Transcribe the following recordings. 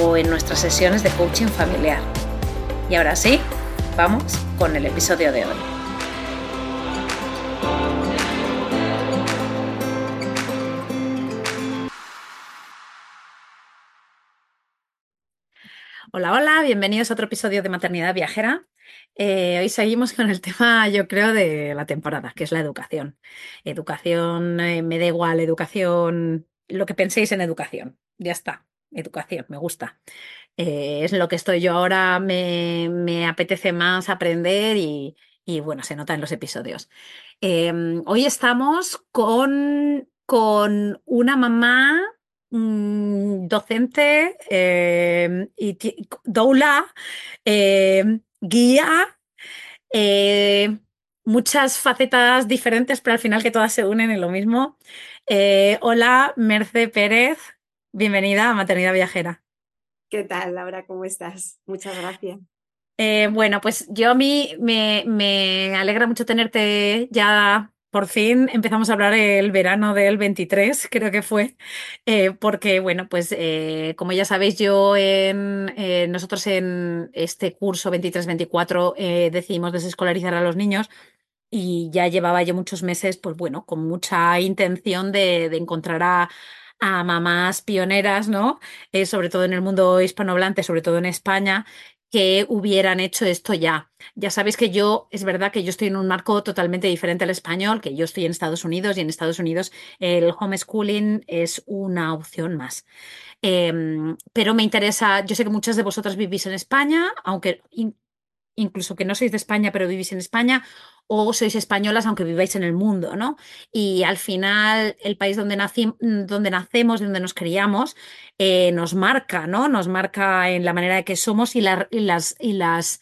o en nuestras sesiones de coaching familiar. Y ahora sí, vamos con el episodio de hoy. Hola, hola, bienvenidos a otro episodio de Maternidad Viajera. Eh, hoy seguimos con el tema, yo creo, de la temporada, que es la educación. Educación, eh, me da igual, educación, lo que penséis en educación, ya está educación, me gusta. Eh, es lo que estoy yo ahora, me, apetece más aprender y, bueno, se nota en los episodios. Em, hoy estamos con, con una mamá mm, docente em, y doula, em, guía, eh, muchas facetas diferentes, pero al final que todas se unen en lo mismo. Eh, hola, Merce Pérez. Bienvenida a Maternidad Viajera. ¿Qué tal, Laura? ¿Cómo estás? Muchas gracias. Eh, bueno, pues yo a mí me, alegra mucho tenerte ya. Por fin empezamos a hablar el verano del 23, creo que fue, eh, porque, bueno, pues eh, como ya sabéis, yo en, nosotros en este curso 23-24 decidimos desescolarizar a los niños y ya llevaba yo muchos meses, pues bueno, con mucha intención de encontrar a, a mamás pioneras, ¿no? Eh, sobre todo en el mundo hispanohablante, sobre todo en España, que hubieran hecho esto ya. Ya sabéis que yo, es verdad que yo estoy en un marco totalmente diferente al español, que yo estoy en Estados Unidos y en Estados Unidos el homeschooling es una opción más. Em, pero me interesa, yo sé que muchas de vosotras vivís en España, aunque incluso que no sois de España, pero vivís en España, o sois españolas aunque viváis en el mundo, ¿no? Y al final el país donde, donde nacemos, donde nos criamos, eh, nos marca, ¿no? Nos marca en la manera de que somos y, las, y las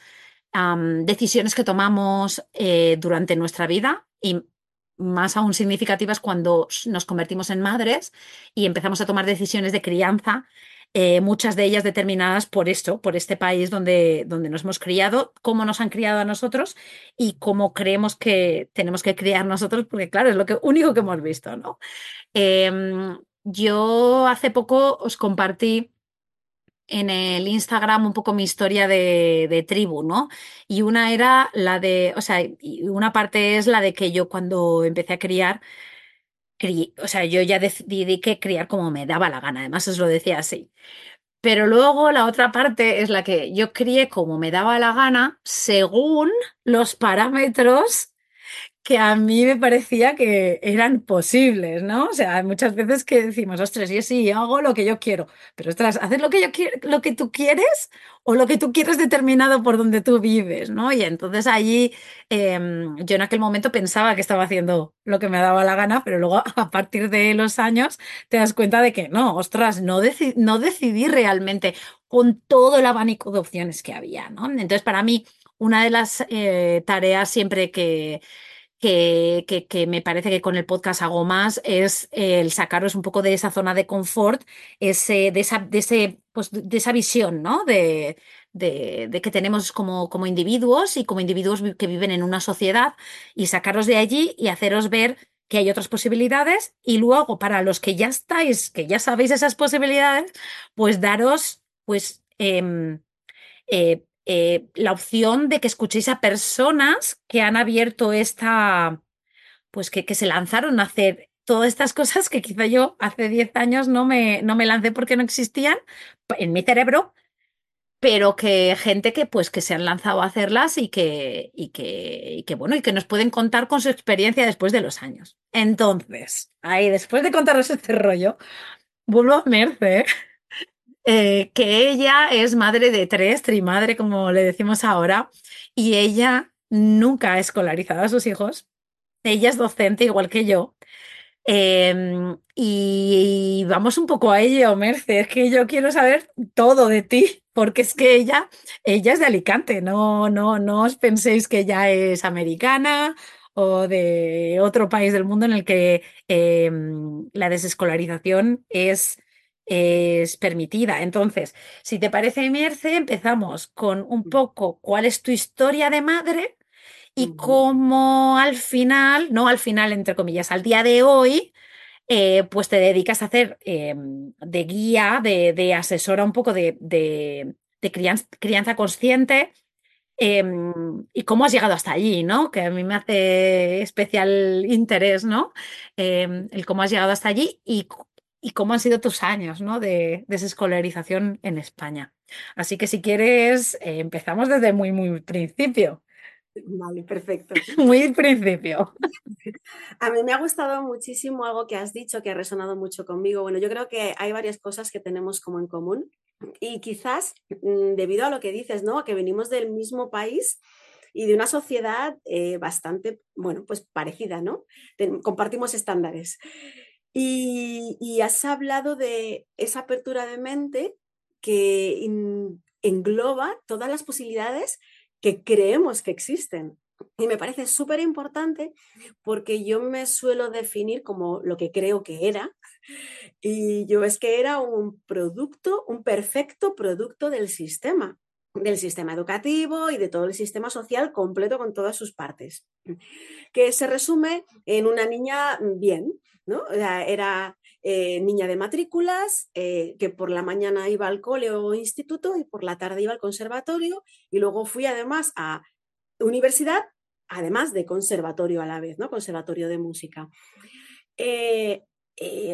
decisiones que tomamos eh, durante nuestra vida y más aún significativas cuando nos convertimos en madres y empezamos a tomar decisiones de crianza eh, muchas de ellas determinadas por esto, por este país donde, donde nos hemos criado, cómo nos han criado a nosotros y cómo creemos que tenemos que criar nosotros, porque claro, es lo único que hemos visto, ¿no? Em, yo hace poco os compartí en el Instagram un poco mi historia de, de, tribu, ¿no? Y una era la de, o sea, una parte es la de que yo cuando empecé a criar, o sea, yo ya decidí que criar como me daba la gana, además os lo decía así. Pero luego la otra parte es la que yo crié como me daba la gana según los parámetros que a mí me parecía que eran posibles, ¿no? O sea, muchas veces que decimos, ostras, yo sí, hago lo que yo quiero, pero ostras, ¿haces lo que yo quiero, lo que tú quieres o lo que tú quieres determinado por donde tú vives, ¿no? Y entonces allí em, yo en aquel momento pensaba que estaba haciendo lo que me daba la gana, pero luego a partir de los años te das cuenta de que no, ostras, no, no decidí realmente con todo el abanico de opciones que había, ¿no? Entonces para mí una de las eh, tareas siempre que que, que, me parece que con el podcast hago más, es el sacaros un poco de esa zona de confort, ese, de, esa, de, ese, pues, de esa visión, ¿no? De, de, que tenemos como, como individuos y como individuos que viven en una sociedad y sacaros de allí y haceros ver que hay otras posibilidades y luego para los que ya estáis, que ya sabéis esas posibilidades, pues daros pues eh, eh, eh, la opción de que escuchéis a personas que han abierto esta, pues que, que se lanzaron a hacer todas estas cosas que quizá yo hace 10 años no me, no me lancé porque no existían en mi cerebro, pero que gente que pues que se han lanzado a hacerlas y que, y que, y que bueno, y que nos pueden contar con su experiencia después de los años. Entonces, ahí después de contaros este rollo, vuelvo a Merce, eh, que ella es madre de tres, trimadre, como le decimos ahora, y ella nunca ha escolarizado a sus hijos. Ella es docente igual que yo. Em, y vamos un poco a ello, Merce, es que yo quiero saber todo de ti, porque es que ella, ella es de Alicante, no, no, no os penséis que ella es americana o de otro país del mundo en el que em, la desescolarización es, es permitida. Entonces, si te parece, Merce, empezamos con un poco cuál es tu historia de madre y cómo al final, no al final, entre comillas, al día de hoy, eh, pues te dedicas a hacer eh, de guía, de, de, asesora un poco de, de, de crianza, crianza, consciente. Eh, y cómo has llegado hasta allí, ¿no? Que a mí me hace especial interés, ¿no? el cómo has llegado hasta allí y, y, cómo han sido tus años, ¿no? De desescolarización en España. Así que si quieres, empezamos desde muy, muy principio. Vale, perfecto. Muy principio. A mí me ha gustado muchísimo algo que has dicho que ha resonado mucho conmigo. Bueno, yo creo que hay varias cosas que tenemos como en común y quizás mm, debido a lo que dices, ¿no? Que venimos del mismo país y de una sociedad eh, bastante, bueno, pues parecida, ¿no? compartimos estándares. Y, has hablado de esa apertura de mente que engloba todas las posibilidades que creemos que existen. Y me parece súper importante porque yo me suelo definir como lo que creo que era. Y yo es que era un producto, un perfecto producto del sistema, del sistema educativo y de todo el sistema social completo con todas sus partes, que se resume en una niña bien, ¿no? Era eh, niña de matrículas, eh, que por la mañana iba al cole o instituto y por la tarde iba al conservatorio y luego fui además a universidad, además de conservatorio a la vez, ¿no? Conservatorio de música. Eh,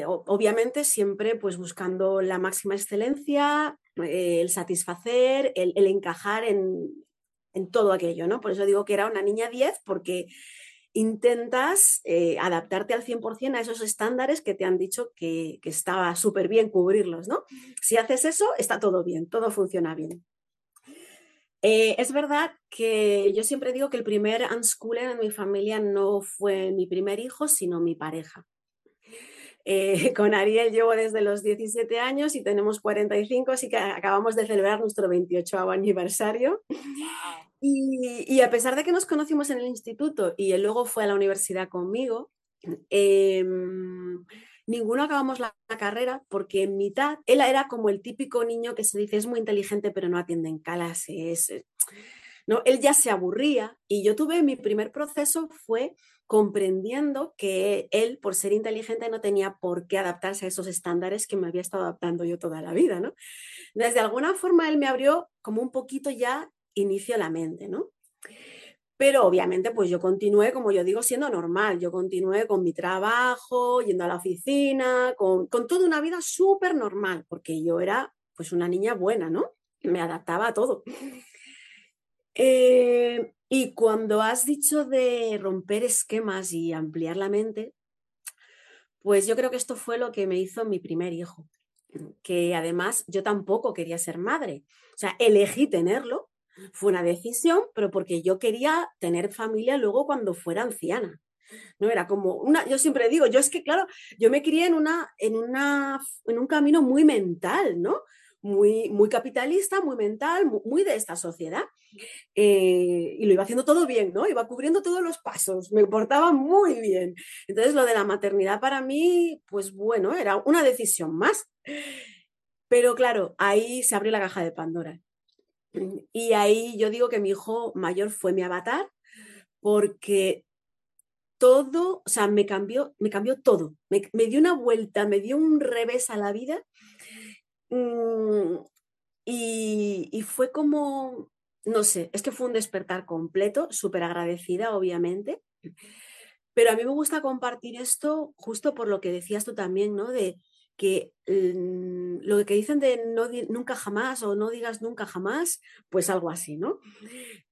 obviamente siempre pues buscando la máxima excelencia, el satisfacer, el, encajar en, todo aquello, ¿no? Por eso digo que era una niña 10 porque intentas eh, adaptarte al 100% a esos estándares que te han dicho que, que estaba súper bien cubrirlos, ¿no? Si haces eso, está todo bien, todo funciona bien. Eh, es verdad que yo siempre digo que el primer unschooler en mi familia no fue mi primer hijo, sino mi pareja. Eh, con Ariel llevo desde los 17 años y tenemos 45, así que acabamos de celebrar nuestro 28 aniversario. Y, a pesar de que nos conocimos en el instituto y él luego fue a la universidad conmigo, em, ninguno acabamos la, carrera porque en mitad él era como el típico niño que se dice es muy inteligente pero no atiende en clases. Eh, no, él ya se aburría y yo tuve mi primer proceso fue comprendiendo que él, por ser inteligente, no tenía por qué adaptarse a esos estándares que me había estado adaptando yo toda la vida, ¿no? Desde alguna forma él me abrió como un poquito ya inicio la mente, ¿no? Pero obviamente, pues yo continué, como yo digo, siendo normal. Yo continué con mi trabajo, yendo a la oficina, con, con toda una vida súper normal, porque yo era pues una niña buena, ¿no? Me adaptaba a todo. Eh, y cuando has dicho de romper esquemas y ampliar la mente, pues yo creo que esto fue lo que me hizo mi primer hijo, que además yo tampoco quería ser madre. O sea, elegí tenerlo, fue una decisión, pero porque yo quería tener familia luego cuando fuera anciana. No era como una, yo siempre digo, yo es que claro, yo me crié en una, en una, en un camino muy mental, ¿no? Muy, muy capitalista, muy mental, muy, de esta sociedad. Eh, y lo iba haciendo todo bien, ¿no? Iba cubriendo todos los pasos, me portaba muy bien. Entonces, lo de la maternidad para mí, pues bueno, era una decisión más. Pero claro, ahí se abrió la caja de Pandora. Y ahí yo digo que mi hijo mayor fue mi avatar porque todo, o sea, me cambió, me cambió todo. Me, dio una vuelta, me dio un revés a la vida. Mm, y, y, fue como, no sé, es que fue un despertar completo, súper agradecida, obviamente. Pero a mí me gusta compartir esto justo por lo que decías tú también, ¿no? De que mm, lo que dicen de no nunca jamás o no digas nunca jamás, pues algo así, ¿no?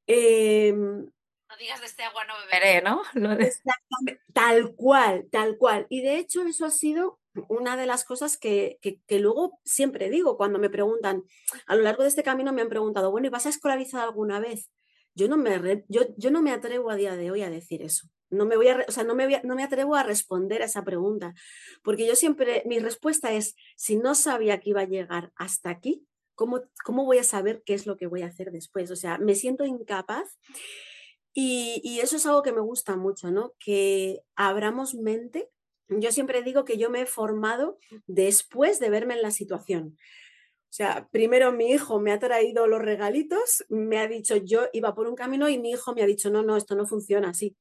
Em, no digas de este agua no beberé, ¿no? Exactamente, tal cual, tal cual. Y de hecho eso ha sido una de las cosas que, luego siempre digo cuando me preguntan, a lo largo de este camino me han preguntado, bueno, ¿y vas a escolarizar alguna vez? Yo no me, yo, yo no me atrevo a día de hoy a decir eso. No me, voy a, o sea, no, me no me atrevo a responder a esa pregunta, porque yo siempre, mi respuesta es, si no sabía que iba a llegar hasta aquí, ¿cómo, cómo voy a saber qué es lo que voy a hacer después? O sea, me siento incapaz y, eso es algo que me gusta mucho, ¿no? Que abramos mente yo siempre digo que yo me he formado después de verme en la situación. O sea, primero mi hijo me ha traído los regalitos, me ha dicho yo iba por un camino y mi hijo me ha dicho, no, no, esto no funciona así.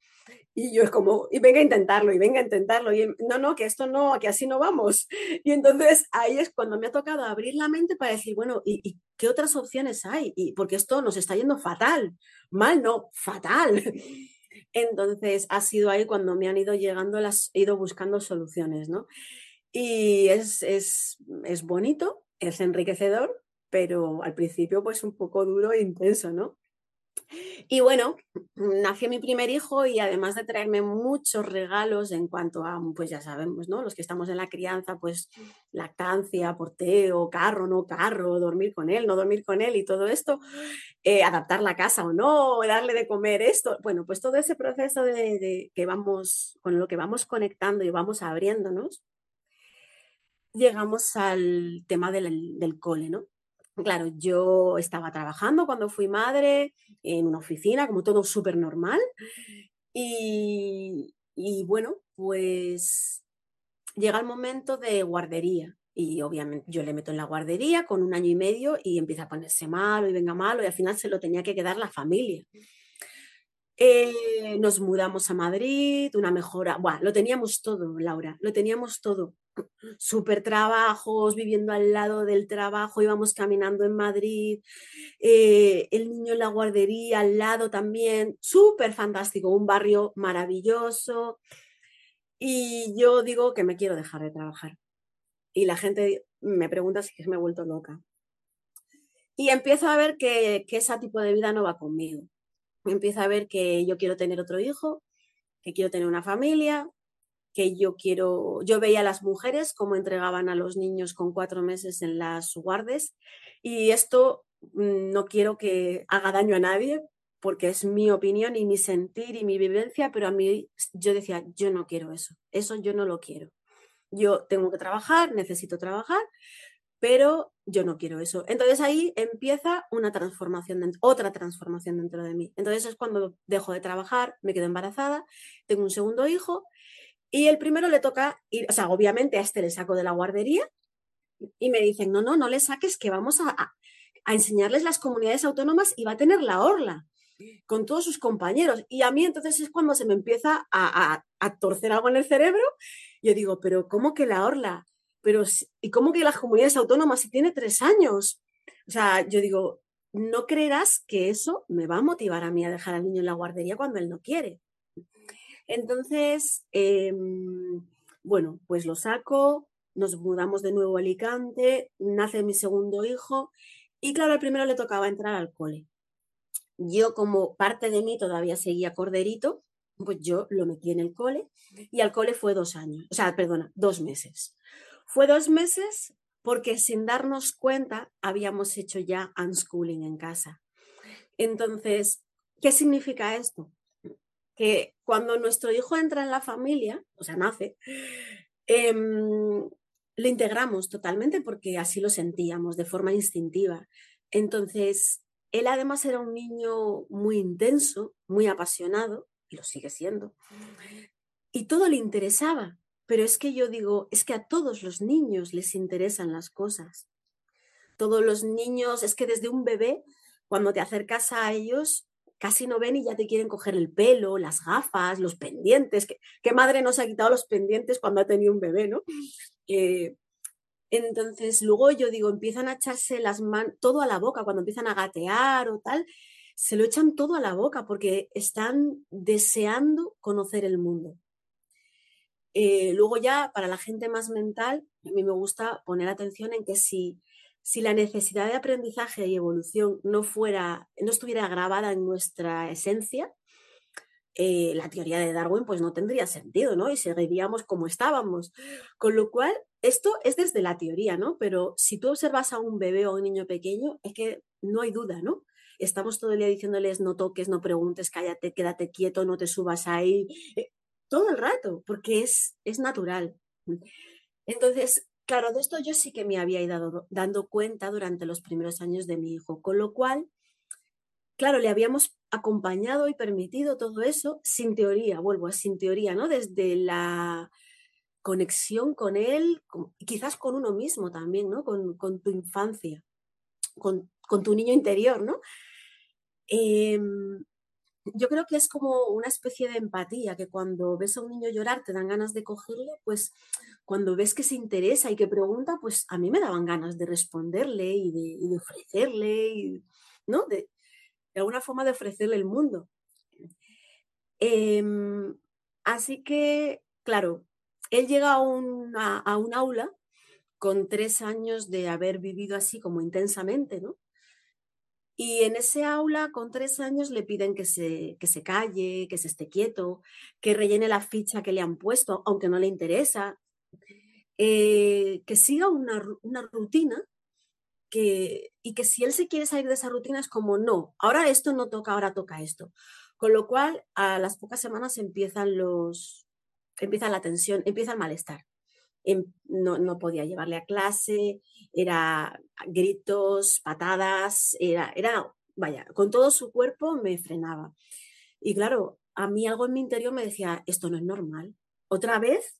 Y yo es como, y venga a intentarlo, y venga a intentarlo, y no, no, que esto no, que así no vamos. Y entonces ahí es cuando me ha tocado abrir la mente para decir, bueno, ¿y, qué otras opciones hay? Y porque esto nos está yendo fatal, mal, no, fatal. Entonces ha sido ahí cuando me han ido llegando, las he ido buscando soluciones, ¿no? Y es, es, es bonito, es enriquecedor, pero al principio pues un poco duro e intenso, ¿no? Y bueno, nació mi primer hijo y además de traerme muchos regalos en cuanto a, pues ya sabemos, ¿no? Los que estamos en la crianza, pues lactancia, porteo, carro, no carro, dormir con él, no dormir con él y todo esto, eh, adaptar la casa o no, darle de comer esto. Bueno, pues todo ese proceso de, que vamos, con lo que vamos conectando y vamos abriéndonos, llegamos al tema del, cole, ¿no? Claro, yo estaba trabajando cuando fui madre en una oficina, como todo súper normal. Y, bueno, pues llega el momento de guardería. Y obviamente yo le meto en la guardería con un año y medio y empieza a ponerse malo y venga malo y al final se lo tenía que quedar la familia. Eh, nos mudamos a Madrid, una mejora, bueno, lo teníamos todo, Laura, lo teníamos todo. Super trabajos, viviendo al lado del trabajo, íbamos caminando en Madrid, eh, el niño en la guardería al lado también, súper fantástico, un barrio maravilloso. Y yo digo que me quiero dejar de trabajar. Y la gente me pregunta si me he vuelto loca. Y empiezo a ver que ese tipo de vida no va conmigo empiezo a ver que yo quiero tener otro hijo, que quiero tener una familia, que yo quiero, yo veía a las mujeres cómo entregaban a los niños con cuatro meses en las guardes y esto mm, no quiero que haga daño a nadie porque es mi opinión y mi sentir y mi vivencia, pero a mí yo decía, yo no quiero eso, eso yo no lo quiero. Yo tengo que trabajar, necesito trabajar, pero yo no quiero eso. Entonces ahí empieza una transformación, otra transformación dentro de mí. Entonces es cuando dejo de trabajar, me quedo embarazada, tengo un segundo hijo y el primero le toca ir, o sea, obviamente a este le saco de la guardería y me dicen, no, no, no le saques que vamos a, enseñarles las comunidades autónomas y va a tener la orla con todos sus compañeros. Y a mí entonces es cuando se me empieza a, a torcer algo en el cerebro. Yo digo, pero ¿cómo que la orla? pero ¿y cómo que las comunidades autónomas si tiene tres años? O sea, yo digo, no creerás que eso me va a motivar a mí a dejar al niño en la guardería cuando él no quiere. Entonces, em, bueno, pues lo saco, nos mudamos de nuevo a Alicante, nace mi segundo hijo y claro, al primero le tocaba entrar al cole. Yo como parte de mí todavía seguía corderito, pues yo lo metí en el cole y al cole fue dos años, o sea, perdona, dos meses. Fue dos meses porque sin darnos cuenta habíamos hecho ya unschooling en casa. Entonces, ¿qué significa esto? Que cuando nuestro hijo entra en la familia, o sea, nace, em, lo integramos totalmente porque así lo sentíamos de forma instintiva. Entonces, él además era un niño muy intenso, muy apasionado, y lo sigue siendo, y todo le interesaba. Pero es que yo digo, es que a todos los niños les interesan las cosas. Todos los niños, es que desde un bebé, cuando te acercas a ellos, casi no ven y ya te quieren coger el pelo, las gafas, los pendientes. ¿Qué, madre nos ha quitado los pendientes cuando ha tenido un bebé, no? Eh, entonces, luego yo digo, empiezan a echarse las manos, todo a la boca, cuando empiezan a gatear o tal, se lo echan todo a la boca porque están deseando conocer el mundo Eh, luego ya, para la gente más mental, a mí me gusta poner atención en que si, si la necesidad de aprendizaje y evolución no, fuera, no estuviera grabada en nuestra esencia, eh, la teoría de Darwin pues no tendría sentido, ¿no? Y seguiríamos como estábamos. Con lo cual, esto es desde la teoría, ¿no? Pero si tú observas a un bebé o a un niño pequeño, es que no hay duda, ¿no? Estamos todo el día diciéndoles no toques, no preguntes, cállate, quédate quieto, no te subas ahí, eh, todo el rato, porque es, es natural. Entonces, claro, de esto yo sí que me había ido dando cuenta durante los primeros años de mi hijo, con lo cual claro, le habíamos acompañado y permitido todo eso sin teoría, vuelvo a sin teoría, ¿no? Desde la conexión con él, quizás con uno mismo también, ¿no? Con, tu infancia, con, tu niño interior, ¿no? Em, yo creo que es como una especie de empatía, que cuando ves a un niño llorar te dan ganas de cogerle, pues cuando ves que se interesa y que pregunta, pues a mí me daban ganas de responderle y de, ofrecerle, ¿no? De, alguna forma de ofrecerle el mundo. Em, así que, claro, él llega a, un aula con tres años de haber vivido así como intensamente, ¿no? Y en ese aula, con tres años, le piden que se, que se calle, que se esté quieto, que rellene la ficha que le han puesto, aunque no le interesa, eh, que siga una, una rutina y que si él se quiere salir de esa rutina es como, no, ahora esto no toca, ahora toca esto. Con lo cual, a las pocas semanas empiezan los, empieza la tensión, empieza el malestar. Em, no, no, podía llevarle a clase, era gritos, patadas, era, era, vaya, con todo su cuerpo me frenaba. Y claro, a mí algo en mi interior me decía, esto no es normal. Otra vez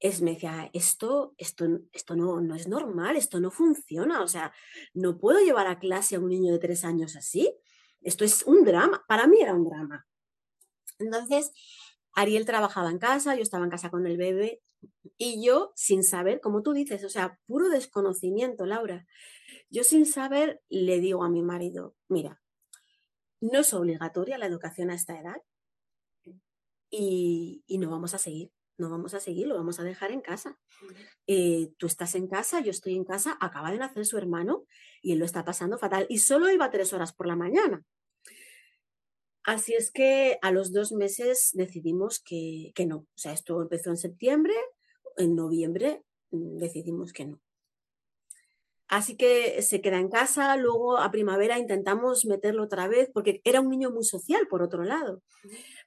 es, me decía, esto, esto, esto no, no es normal, esto no funciona, o sea, no puedo llevar a clase a un niño de tres años así, esto es un drama, para mí era un drama. Entonces, Ariel trabajaba en casa, yo estaba en casa con el bebé y yo sin saber, como tú dices, o sea, puro desconocimiento, Laura, yo sin saber le digo a mi marido, mira, no es obligatoria la educación a esta edad y, no vamos a seguir no vamos a seguir, lo vamos a dejar en casa. Eh, tú estás en casa, yo estoy en casa, acaba de nacer su hermano y él lo está pasando fatal. Y solo iba tres horas por la mañana. Así es que a los dos meses decidimos que, que no. O sea, esto empezó en septiembre, en noviembre mm, decidimos que no. Así que se queda en casa, luego a primavera intentamos meterlo otra vez, porque era un niño muy social, por otro lado,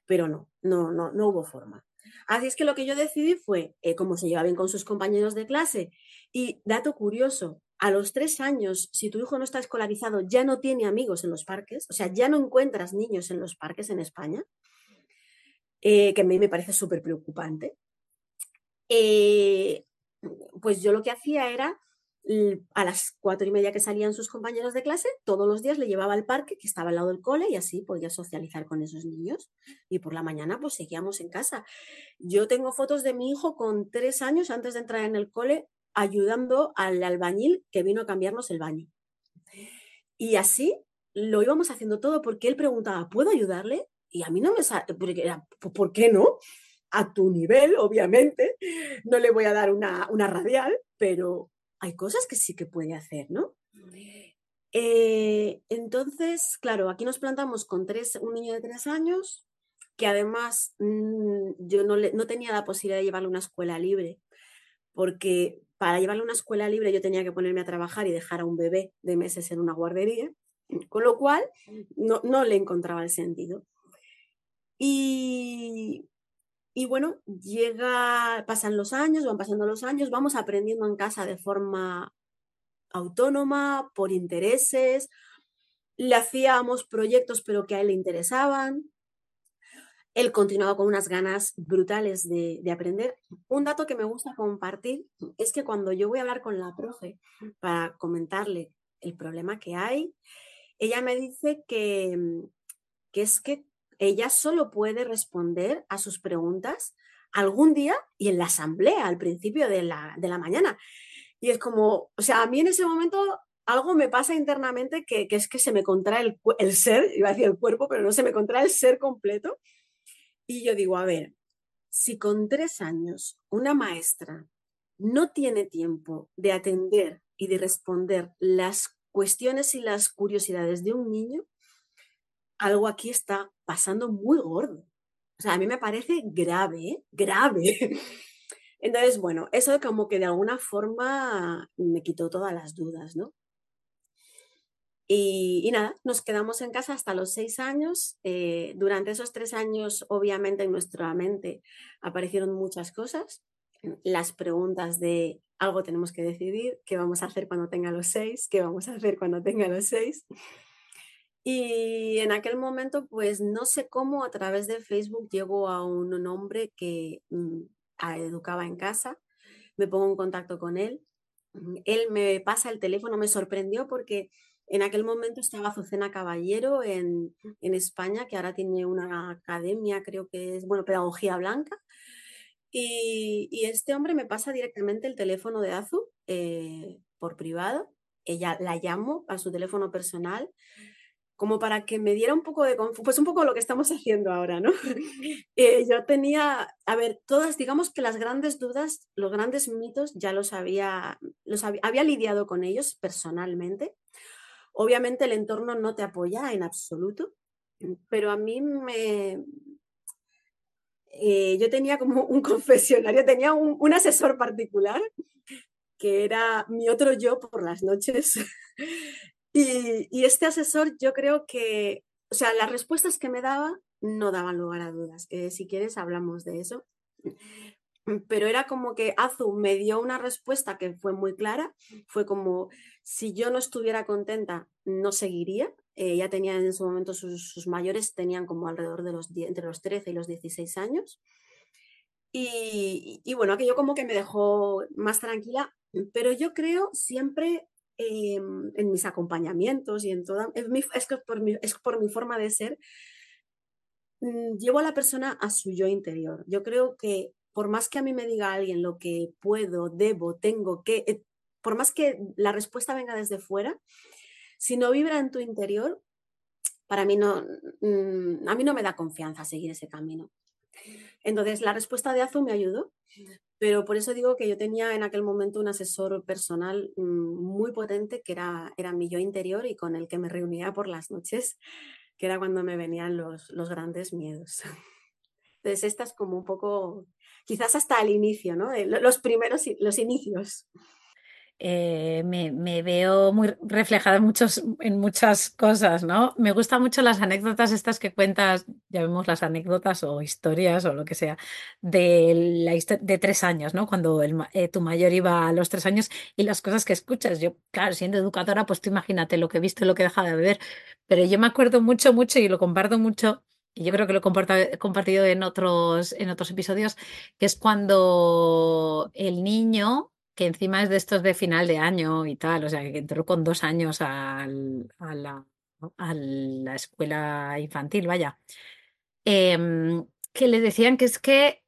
pero no, no, no, no hubo forma. Así es que lo que yo decidí fue, eh, como se lleva bien con sus compañeros de clase, y dato curioso, a los tres años, si tu hijo no está escolarizado, ya no tiene amigos en los parques, o sea, ya no encuentras niños en los parques en España, eh, que a mí me parece súper preocupante. Eh, pues yo lo que hacía era a las cuatro y media que salían sus compañeros de clase, todos los días le llevaba al parque que estaba al lado del cole y así podía socializar con esos niños. Y por la mañana pues seguíamos en casa. Yo tengo fotos de mi hijo con tres años antes de entrar en el cole ayudando al albañil que vino a cambiarnos el baño. Y así lo íbamos haciendo todo porque él preguntaba, ¿puedo ayudarle? Y a mí no me sale, ¿por qué no? A tu nivel, obviamente, no le voy a dar una, una radial, pero hay cosas que sí que puede hacer, ¿no? Eh, entonces, claro, aquí nos plantamos con tres, un niño de tres años, que además mm, yo no, no tenía la posibilidad de llevarle a una escuela libre, porque para llevarle a una escuela libre yo tenía que ponerme a trabajar y dejar a un bebé de meses en una guardería, con lo cual no, no le encontraba el sentido. Y, y bueno, llega, pasan los años, van pasando los años, vamos aprendiendo en casa de forma autónoma, por intereses, le hacíamos proyectos pero que a él le interesaban. Él continuaba con unas ganas brutales de, aprender. Un dato que me gusta compartir es que cuando yo voy a hablar con la profe para comentarle el problema que hay, ella me dice que, que es que ella solo puede responder a sus preguntas algún día y en la asamblea, al principio de la, mañana. Y es como, o sea, a mí en ese momento algo me pasa internamente que, es que se me contrae el, el, ser, iba a decir el cuerpo, pero no se me contrae el ser completo. Y yo digo, a ver, si con tres años una maestra no tiene tiempo de atender y de responder las cuestiones y las curiosidades de un niño, algo aquí está pasando muy gordo. O sea, a mí me parece grave, grave. Entonces, bueno, eso como que de alguna forma me quitó todas las dudas, ¿no? Y, nada, nos quedamos en casa hasta los seis años. Eh, durante esos tres años, obviamente, en nuestra mente aparecieron muchas cosas. Las preguntas de algo tenemos que decidir, qué vamos a hacer cuando tenga los seis, qué vamos a hacer cuando tenga los seis. Y en aquel momento, pues no sé cómo a través de Facebook llego a un hombre que mm, educaba en casa, me pongo en contacto con él, él me pasa el teléfono, me sorprendió porque en aquel momento estaba Azucena Caballero en, España, que ahora tiene una academia, creo que es, bueno, Pedagogía Blanca. Y, este hombre me pasa directamente el teléfono de Azu eh, por privado. Ella la llamo a su teléfono personal como para que me diera un poco de pues un poco lo que estamos haciendo ahora, ¿no? Eh, yo tenía, a ver, todas, digamos que las grandes dudas, los grandes mitos ya los había, los había lidiado con ellos personalmente Obviamente el entorno no te apoya en absoluto, pero a mí me... Eh, yo tenía como un confesionario, tenía un, asesor particular que era mi otro yo por las noches. y, este asesor yo creo que, o sea, las respuestas que me daba no daban lugar a dudas, si quieres hablamos de eso. Pero era como que Azu me dio una respuesta que fue muy clara, fue como, si yo no estuviera contenta, no seguiría. Eh, ya tenía en ese momento sus, mayores, tenían como alrededor de los, entre los 13 y los 16 años. Y, bueno, aquello como que me dejó más tranquila, pero yo creo siempre em, en mis acompañamientos y en toda, es, por mi, es por mi forma de ser, mm, llevo a la persona a su yo interior. Yo creo que por más que a mí me diga alguien lo que puedo, debo, tengo que, eh, por más que la respuesta venga desde fuera, si no vibra en tu interior, para mí no, mm, a mí no me da confianza seguir ese camino. Entonces, la respuesta de Azu me ayudó, pero por eso digo que yo tenía en aquel momento un asesor personal mm, muy potente que era, era mi yo interior y con el que me reunía por las noches, que era cuando me venían los, los grandes miedos. Entonces, esta es como un poco, quizás hasta el inicio, ¿no? Los primeros, los inicios. Eh, me, veo muy reflejada en, muchas cosas, ¿no? Me gustan mucho las anécdotas estas que cuentas, ya vemos las anécdotas o historias o lo que sea, de, la de tres años, ¿no? Cuando eh, tu mayor iba a los tres años y las cosas que escuchas. Yo, claro, siendo educadora, pues tú imagínate lo que he visto y lo que he dejado de ver, pero yo me acuerdo mucho, mucho y lo comparto mucho. Y yo creo que lo he compartido en otros, en otros episodios, que es cuando el niño que encima es de estos de final de año y tal, o sea, que entró con dos años a, la, a, la, escuela infantil, vaya, em, que le decían que es que,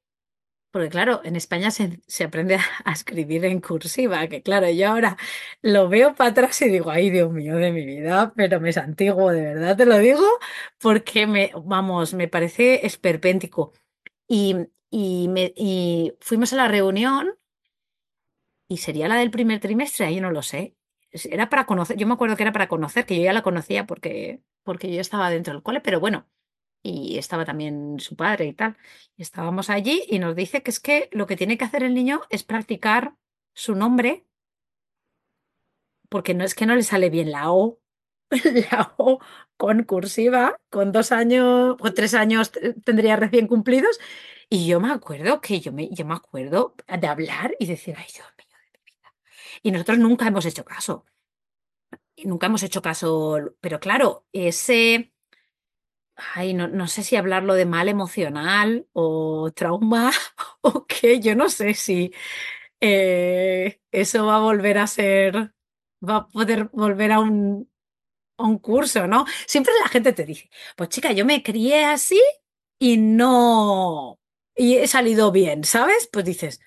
porque claro, en España se, aprende a, escribir en cursiva, que claro, yo ahora lo veo para atrás y digo, ay Dios mío de mi vida, pero me es antiguo, de verdad te lo digo, porque me, vamos, me parece esperpéntico. Y, y, me, y fuimos a la reunión y sería la del primer trimestre, ahí no lo sé. Era para conocer, yo me acuerdo que era para conocer, que yo ya la conocía porque, porque yo estaba dentro del cole, pero bueno, y estaba también su padre y tal. Estábamos allí y nos dice que es que lo que tiene que hacer el niño es practicar su nombre, porque no es que no le sale bien la O, la O con cursiva, con dos años, o tres años tendría recién cumplidos. Y yo me acuerdo que yo me, yo me acuerdo de hablar y decir, ay Dios mío, y nosotros nunca hemos hecho caso. Nunca hemos hecho caso, pero claro, ese, ay, no, no sé si hablarlo de mal emocional o trauma o qué, yo no sé si eh, eso va a volver a ser, va a poder volver a un, a un curso, ¿no? Siempre la gente te dice, pues chica, yo me crié así y no, y he salido bien, ¿sabes? Pues dices,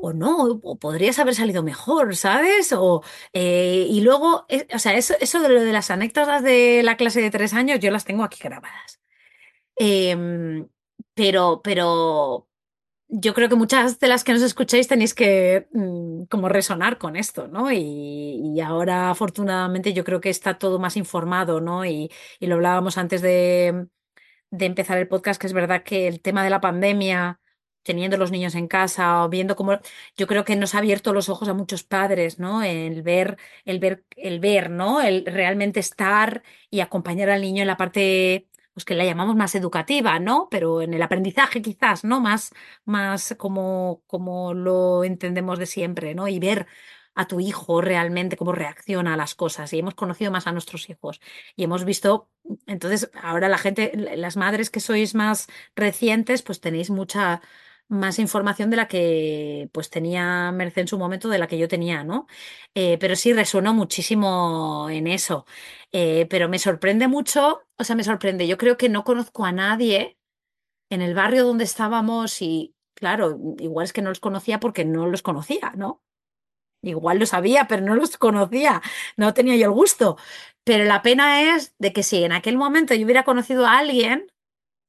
o no, o podrías haber salido mejor, ¿sabes? O, eh, y luego, eh, o sea, eso, eso de lo de las anécdotas de la clase de tres años, yo las tengo aquí grabadas. Em, pero, pero yo creo que muchas de las que nos escucháis tenéis que mm, como resonar con esto, ¿no? Y, y ahora afortunadamente yo creo que está todo más informado, ¿no? Y, y lo hablábamos antes de, de empezar el podcast, que es verdad que el tema de la pandemia teniendo los niños en casa o viendo cómo yo creo que nos ha abierto los ojos a muchos padres, ¿no? El ver, el ver, el ver, ¿no? El realmente estar y acompañar al niño en la parte pues que la llamamos más educativa, ¿no? Pero en el aprendizaje quizás, ¿no? Más, más como, como lo entendemos de siempre, ¿no? Y ver a tu hijo realmente cómo reacciona a las cosas y hemos conocido más a nuestros hijos y hemos visto, entonces ahora la gente, las madres que sois más recientes, pues tenéis mucha más información de la que pues tenía Merced en su momento, de la que yo tenía, ¿no? Eh, pero sí resueno muchísimo en eso. Eh, pero me sorprende mucho, o sea, me sorprende, yo creo que no conozco a nadie en el barrio donde estábamos y, claro, igual es que no los conocía porque no los conocía, ¿no? Igual lo sabía, pero no los conocía, no tenía yo el gusto. Pero la pena es de que si en aquel momento yo hubiera conocido a alguien,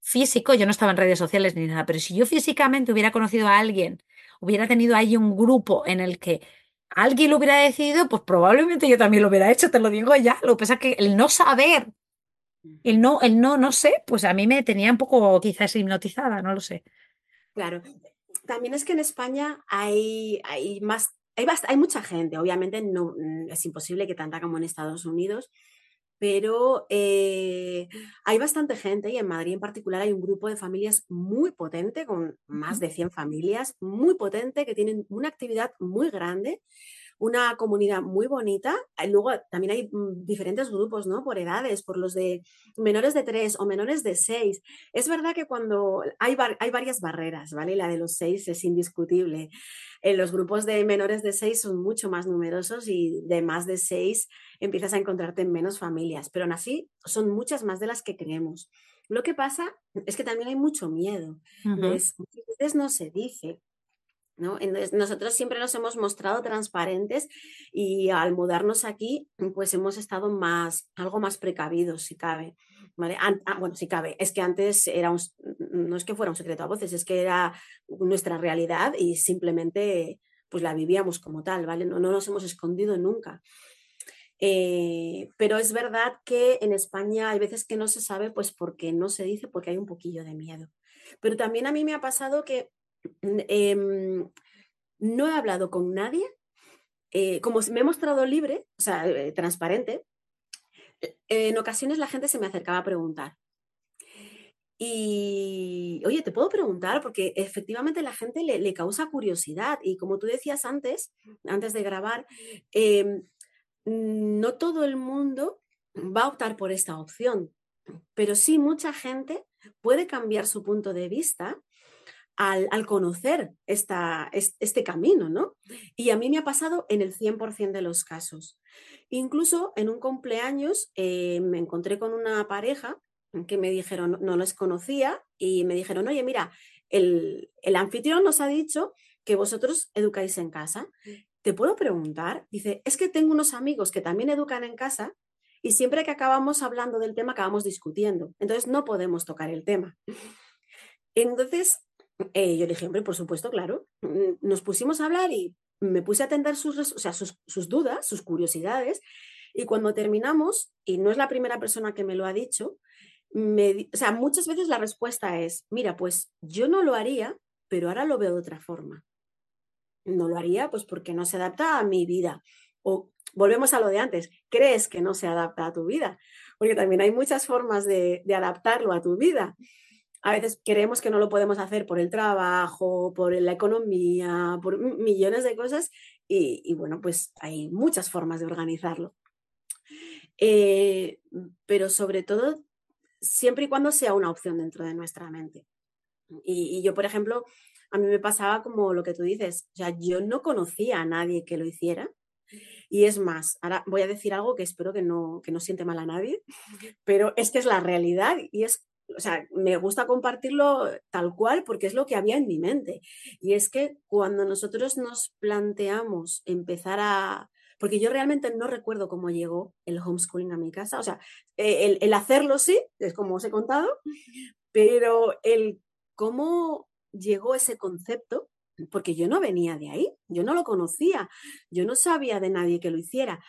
físico, yo no estaba en redes sociales ni nada, pero si yo físicamente hubiera conocido a alguien, hubiera tenido ahí un grupo en el que alguien lo hubiera decidido, pues probablemente yo también lo hubiera hecho, te lo digo ya. Lo que pasa es que el no saber, el no, el no, no sé, pues a mí me tenía un poco quizás hipnotizada, no lo sé. Claro. También es que en España hay, hay más, hay, hay mucha gente, obviamente no mm, es imposible que tanta como en Estados Unidos, pero eh, hay bastante gente y en Madrid en particular hay un grupo de familias muy potente, con más de 100 familias, muy potente, que tienen una actividad muy grande, una comunidad muy bonita. Luego también hay mm, diferentes grupos, ¿no? Por edades, por los de menores de 3 o menores de 6. Es verdad que cuando hay, hay varias barreras, ¿vale? La de los 6 es indiscutible. En los grupos de menores de 6 son mucho más numerosos y de más de 6 empiezas a encontrarte en menos familias, pero aún así son muchas más de las que creemos. Lo que pasa es que también hay mucho miedo. muchas veces no se dice. ¿no? Entonces, nosotros siempre nos hemos mostrado transparentes y al mudarnos aquí, pues hemos estado más, algo más precavidos, si cabe. Ah, bueno, si cabe, es que antes era un, no es que fuera un secreto a voces, es que era nuestra realidad y simplemente pues la vivíamos como tal, ¿vale? No, no nos hemos escondido nunca. Eh, pero es verdad que en España hay veces que no se sabe, pues porque no se dice, porque hay un poquillo de miedo. Pero también a mí me ha pasado que mm, em, no he hablado con nadie, eh, como me he mostrado libre, o sea, eh, transparente, en ocasiones la gente se me acercaba a preguntar. Y, oye, te puedo preguntar, porque efectivamente la gente le, causa curiosidad. Y como tú decías antes, antes de grabar, eh, no todo el mundo va a optar por esta opción, pero sí mucha gente puede cambiar su punto de vista al, conocer esta, este camino, ¿no? Y a mí me ha pasado en el 100% de los casos. Incluso en un cumpleaños eh, me encontré con una pareja que me dijeron, no, los conocía, y me dijeron, oye, mira, el, el anfitrión nos ha dicho que vosotros educáis en casa. ¿te puedo preguntar? Dice, es que tengo unos amigos que también educan en casa y siempre que acabamos hablando del tema acabamos discutiendo. Entonces no podemos tocar el tema. Entonces eh, yo le dije, hombre, por supuesto, claro. Mm, nos pusimos a hablar y me puse a atender sus, dudas, sus curiosidades. Y cuando terminamos, y no es la primera persona que me lo ha dicho, me, muchas veces la respuesta es, mira, pues yo no lo haría, pero ahora lo veo de otra forma no lo haría pues porque no se adapta a mi vida. O volvemos a lo de antes, crees que no se adapta a tu vida, porque también hay muchas formas de, adaptarlo a tu vida. A veces creemos que no lo podemos hacer por el trabajo, por la economía, por millones de cosas y, bueno, pues hay muchas formas de organizarlo. Eh, pero sobre todo, siempre y cuando sea una opción dentro de nuestra mente. y yo, por ejemplo, a mí me pasaba como lo que tú dices, o sea, yo no conocía a nadie que lo hiciera. Y es más, ahora voy a decir algo que espero que no, que no siente mal a nadie, pero es que es la realidad y es, o sea, me gusta compartirlo tal cual porque es lo que había en mi mente. Y es que cuando nosotros nos planteamos empezar a, porque yo realmente no recuerdo cómo llegó el homeschooling a mi casa, o sea, el, el hacerlo sí, es como os he contado, pero el cómo llegó ese concepto, porque yo no venía de ahí, yo no lo conocía, yo no sabía de nadie que lo hiciera.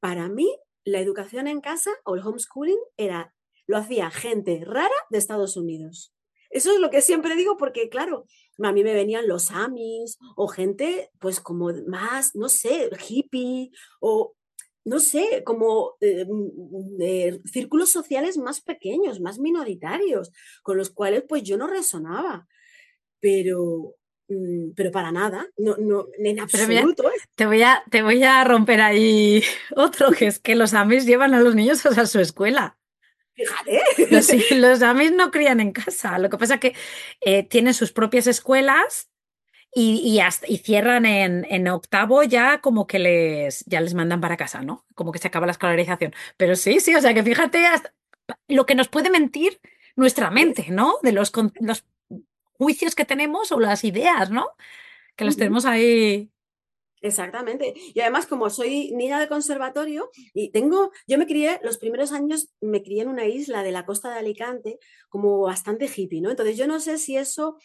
Para mí, la educación en casa o el homeschooling era, lo hacía gente rara de Estados Unidos. Eso es lo que siempre digo porque, claro, a mí me venían los amis o gente, pues como más, no sé, hippie o, no sé, como eh, mm, círculos sociales más pequeños, más minoritarios, con los cuales pues yo no resonaba. Pero, mm, pero para nada, no, no, en absoluto. te, voy a, te voy a romper ahí otro, que es que los amis llevan a los niños a su escuela. Fíjate. Los, amis no crían en casa. Lo que pasa es que eh, tienen sus propias escuelas y, y, cierran en, en, octavo ya como que les, ya les mandan para casa, ¿no? Como que se acaba la escolarización. Pero sí, sí, o sea que fíjate lo que nos puede mentir nuestra mente, ¿no? De los, los juicios que tenemos o las ideas, ¿no? Que las tenemos ahí Exactamente. Y además, como soy niña de conservatorio y tengo, yo me crié, los primeros años me crié en una isla de la costa de Alicante, como bastante hippie, ¿no? Entonces yo no sé si eso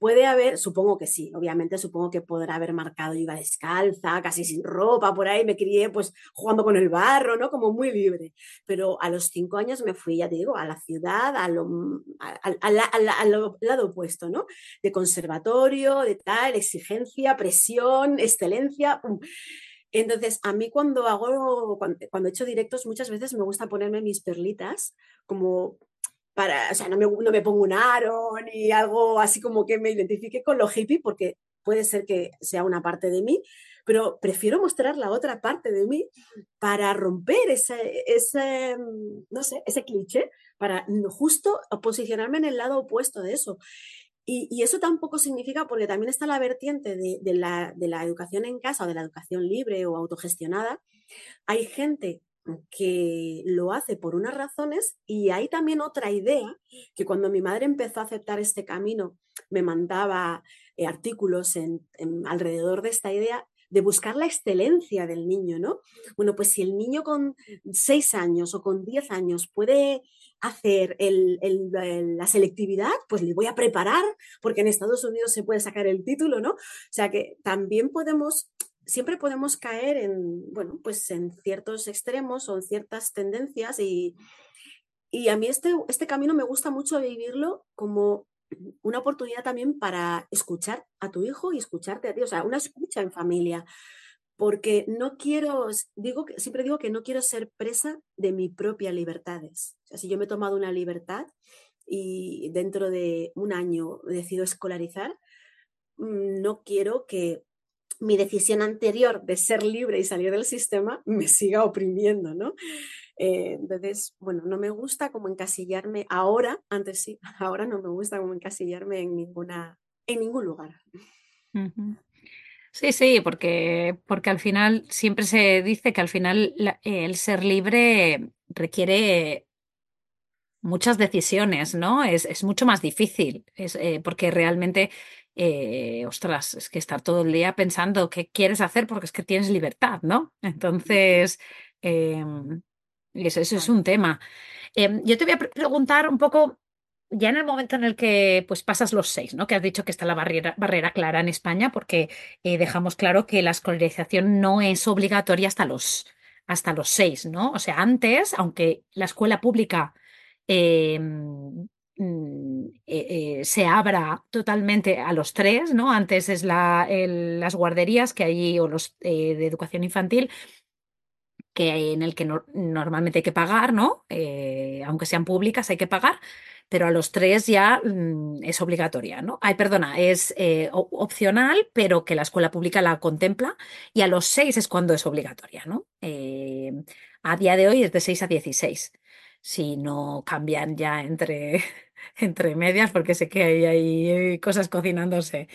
Puede haber, supongo que sí, obviamente supongo que podrá haber marcado, iba descalza, casi sin ropa, por ahí me crié pues jugando con el barro, ¿no? Como muy libre. Pero a los cinco años me fui, ya te digo, a la ciudad, a lo, al lado opuesto, ¿no? De conservatorio, de tal, exigencia, presión, excelencia. Entonces, a mí cuando hago, cuando, cuando he hecho directos, muchas veces me gusta ponerme mis perlitas como para, o sea, no me, no me pongo un aro ni algo así como que me identifique con lo hippie, porque puede ser que sea una parte de mí, pero prefiero mostrar la otra parte de mí para romper ese, ese no sé, ese cliché, para justo posicionarme en el lado opuesto de eso. Y, y eso tampoco significa, porque también está la vertiente de, de, la, de la educación en casa o de la educación libre o autogestionada. Hay gente que lo hace por unas razones y hay también otra idea que cuando mi madre empezó a aceptar este camino me mandaba eh, artículos en, alrededor de esta idea de buscar la excelencia del niño, ¿no? Bueno, pues si el niño con seis años o con diez años puede hacer la selectividad, pues le voy a preparar, porque en Estados Unidos se puede sacar el título, ¿no? O sea que también podemos siempre podemos caer en, bueno, pues en ciertos extremos o en ciertas tendencias y, y a mí este, este camino me gusta mucho vivirlo como una oportunidad también para escuchar a tu hijo y escucharte a ti, o sea, una escucha en familia, porque no quiero, digo, siempre digo que no quiero ser presa de mis propias libertades. O si yo me he tomado una libertad y dentro de un año decido escolarizar, mm, no quiero que mi decisión anterior de ser libre y salir del sistema me siga oprimiendo, ¿no? Eh, entonces, bueno, no me gusta como encasillarme ahora, antes sí, ahora no me gusta como encasillarme en ninguna, en ningún lugar. Sí, sí, porque, porque al final siempre se dice que al final el ser libre requiere muchas decisiones, ¿no? Es, es mucho más difícil, es, eh, porque realmente eh, ostras, es que estar todo el día pensando qué quieres hacer porque es que tienes libertad, ¿no? Entonces, em, eso, es un tema. Em, yo te voy a preguntar un poco, ya en el momento en el que pues pasas los seis, ¿no? Que has dicho que está la barrera, barrera clara en España, porque eh, dejamos claro que la escolarización no es obligatoria hasta los, hasta los seis, ¿no? O sea, antes, aunque la escuela pública em, eh, eh, se abra totalmente a los tres, ¿no? Antes es la, las guarderías que hay, o los eh, de educación infantil, que en el que normalmente hay que pagar, ¿no? aunque sean públicas, hay que pagar, pero a los tres ya mm, es obligatoria, ¿no? Ay, perdona, es opcional, pero que la escuela pública la contempla, y a los seis es cuando es obligatoria, ¿no? a día de hoy es de 6 a 16 si no cambian ya entre, entre medias, porque sé que hay, hay cosas cocinándose.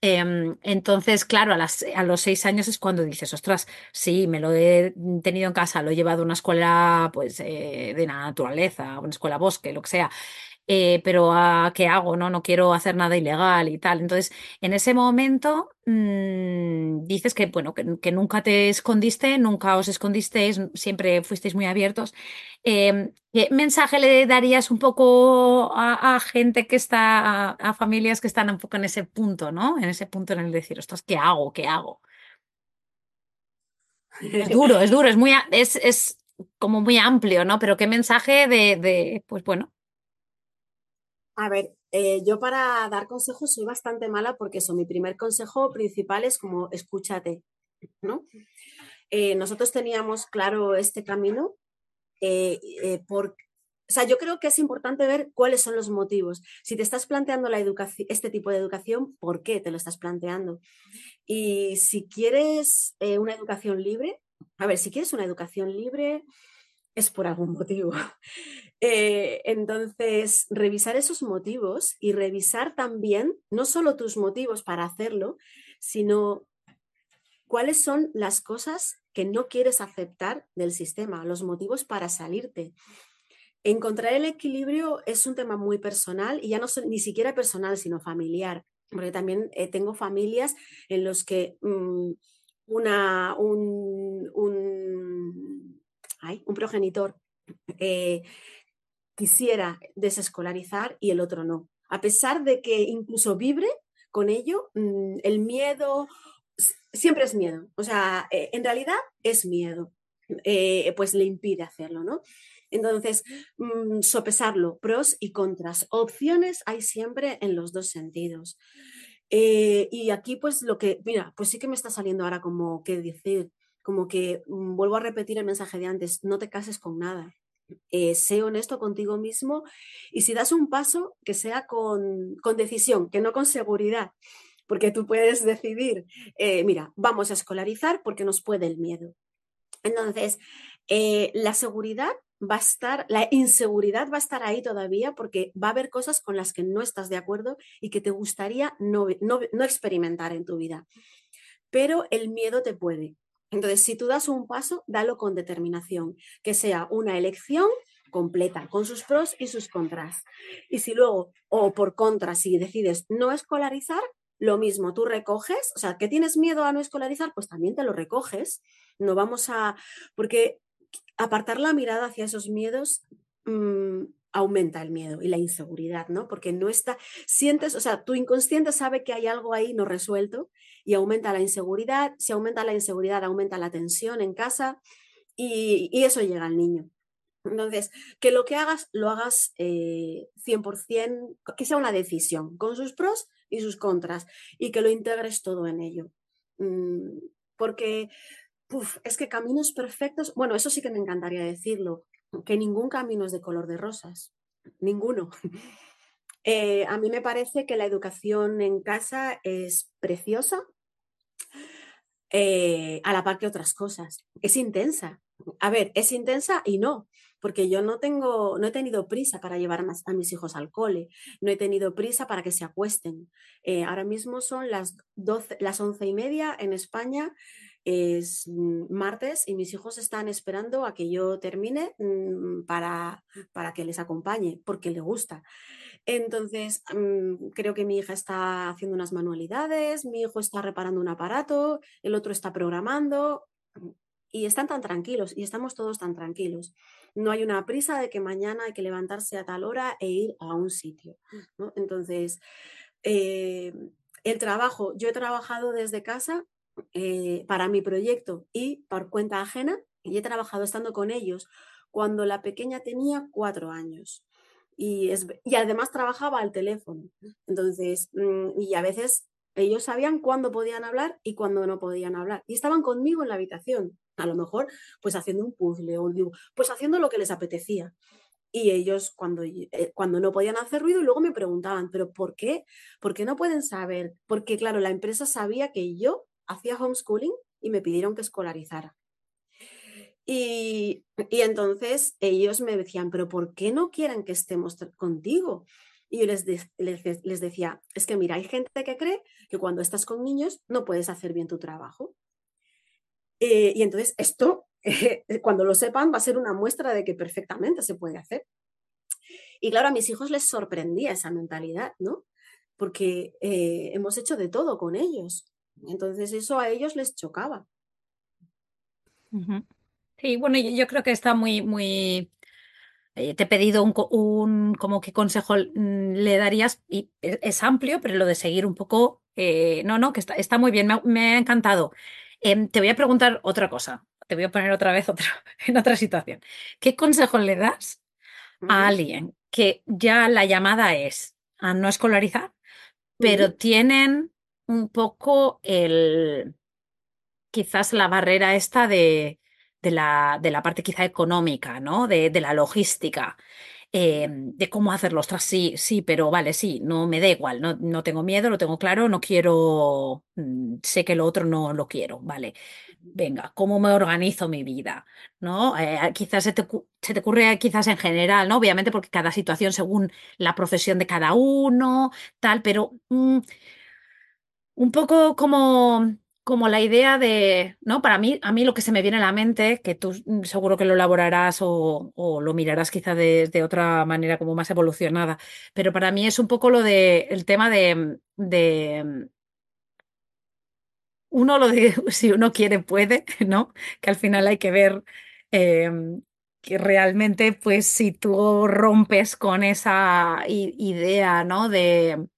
Em, entonces, claro, a, las, a, los seis años es cuando dices, ostras, sí, me lo he tenido en casa, lo he llevado a una escuela pues, eh, de naturaleza, una escuela bosque, lo que sea. Eh, pero ¿a ¿qué hago? No, no quiero hacer nada ilegal y tal. Entonces, en ese momento, mmm, dices que, bueno, que, nunca te escondiste, nunca os escondisteis, siempre fuisteis muy abiertos. Em, ¿Qué mensaje le darías un poco a, gente que está, a, familias que están un poco en ese punto, ¿no? En ese punto en el decir, ostras, ¿qué hago? ¿Qué hago? Es duro, es duro, es muy, es, es como muy amplio, ¿no? Pero qué mensaje de, de pues bueno. A ver, eh, yo para dar consejos soy bastante mala porque eso, mi primer consejo principal es como escúchate, ¿no? Eh, nosotros teníamos claro este camino eh, por, o sea, yo creo que es importante ver cuáles son los motivos. Si te estás planteando la educación, este tipo de educación, ¿por qué te lo estás planteando? Y si quieres una educación libre, a ver, si quieres una educación libre, es por algún motivo. Eh, entonces, revisar esos motivos y revisar también no solo tus motivos para hacerlo, sino cuáles son las cosas que no quieres aceptar del sistema, los motivos para salirte. Encontrar el equilibrio es un tema muy personal y ya no ni siquiera personal, sino familiar, porque también eh, tengo familias en los que mm, una, un, un, un progenitor eh, quisiera desescolarizar y el otro no. A pesar de que incluso vibre con ello, mm, el miedo siempre es miedo. O sea, eh, en realidad es miedo, eh, pues le impide hacerlo, ¿no? Entonces, mm, sopesarlo, pros y contras. Opciones hay siempre en los dos sentidos. Y aquí, pues lo que, mira, pues sí que me está saliendo ahora como que decir, como que mm, vuelvo a repetir el mensaje de antes, no te cases con nada. Eh, sé honesto contigo mismo y si das un paso, que sea con, decisión, que no con seguridad, porque tú puedes decidir, eh, mira, vamos a escolarizar porque nos puede el miedo. Entonces, eh, la seguridad va a estar, la inseguridad va a estar ahí todavía porque va a haber cosas con las que no estás de acuerdo y que te gustaría no, no experimentar en tu vida. Pero el miedo te puede. Entonces, si tú das un paso, dalo con determinación, que sea una elección completa, con sus pros y sus contras. Y si luego, o por contra, si decides no escolarizar, lo mismo, tú recoges, o sea, que tienes miedo a no escolarizar, pues también te lo recoges. No vamos a, porque apartar la mirada hacia esos miedos mm, aumenta el miedo y la inseguridad, ¿no? Porque no está, sientes, o sea, tu inconsciente sabe que hay algo ahí no resuelto y aumenta la inseguridad, si aumenta la inseguridad, aumenta la tensión en casa y, eso llega al niño. Entonces, que lo que hagas, lo hagas 100%, eh, que sea una decisión, con sus pros y sus contras, y que lo integres todo en ello. Mm, porque es que caminos perfectos, bueno, eso sí que me encantaría decirlo, que ningún camino es de color de rosas, ninguno. Eh, a mí me parece que la educación en casa es preciosa, eh, a la par que otras cosas. Es intensa. A ver, es intensa y no, porque yo no tengo, no he tenido prisa para llevar a mis hijos al cole, no he tenido prisa para que se acuesten. Eh, ahora mismo son las, 12, las once y media en España, es mm, martes y mis hijos están esperando a que yo termine mm, para, para que les acompañe, porque le gusta. Entonces, mm, creo que mi hija está haciendo unas manualidades, mi hijo está reparando un aparato, el otro está programando y están tan tranquilos y estamos todos tan tranquilos. No hay una prisa de que mañana hay que levantarse a tal hora e ir a un sitio. Entonces, eh, el trabajo, yo he trabajado desde casa eh, para mi proyecto y por cuenta ajena y he trabajado estando con ellos cuando la pequeña tenía cuatro años y, es, y además trabajaba al teléfono. Entonces, mm, y a veces ellos sabían cuándo podían hablar y cuándo no podían hablar. Y estaban conmigo en la habitación, a lo mejor pues haciendo un puzzle o pues haciendo lo que les apetecía. Y ellos cuando, eh, cuando no podían hacer ruido, luego me preguntaban, ¿pero por qué? ¿Por qué no pueden saber? Porque claro, la empresa sabía que yo hacía homeschooling y me pidieron que escolarizara. Y, entonces ellos me decían, pero ¿por qué no quieren que estemos contigo? Y yo les, les, decía, es que mira, hay gente que cree que cuando estás con niños no puedes hacer bien tu trabajo. Eh, y entonces esto, cuando lo sepan, va a ser una muestra de que perfectamente se puede hacer. Y claro, a mis hijos les sorprendía esa mentalidad, ¿no? Porque eh, hemos hecho de todo con ellos. Entonces eso a ellos les chocaba. Sí, bueno, yo, creo que está muy, muy. Eh, te he pedido un, un, como qué consejo mm, le darías y es, amplio, pero lo de seguir un poco, eh, no, no, que está, está muy bien, me, ha encantado. Em, te voy a preguntar otra cosa, te voy a poner otra vez otra, en otra situación. ¿Qué consejo le das a alguien que ya la llamada es a no escolarizar, pero tienen un poco el, quizás la barrera esta de, de, la, de la parte quizá económica, ¿no? De, de la logística. Em, de cómo hacer los tras. Sí, sí, pero vale, sí, no me da igual, no, no tengo miedo, lo tengo claro, no quiero, mm, sé que lo otro no lo quiero, vale. Venga, ¿cómo me organizo mi vida? ¿No? Eh, quizás se te, se te, ocurre quizás en general, ¿no? Obviamente porque cada situación según la profesión de cada uno, tal, pero mm, un poco como como la idea de, ¿no? Para mí, a mí lo que se me viene a la mente, que tú seguro que lo elaborarás o, lo mirarás quizá de, otra manera como más evolucionada, pero para mí es un poco lo de el tema de, de uno lo de si uno quiere puede, ¿no? Que al final hay que ver em, que realmente, pues, si tú rompes con esa idea, ¿no? De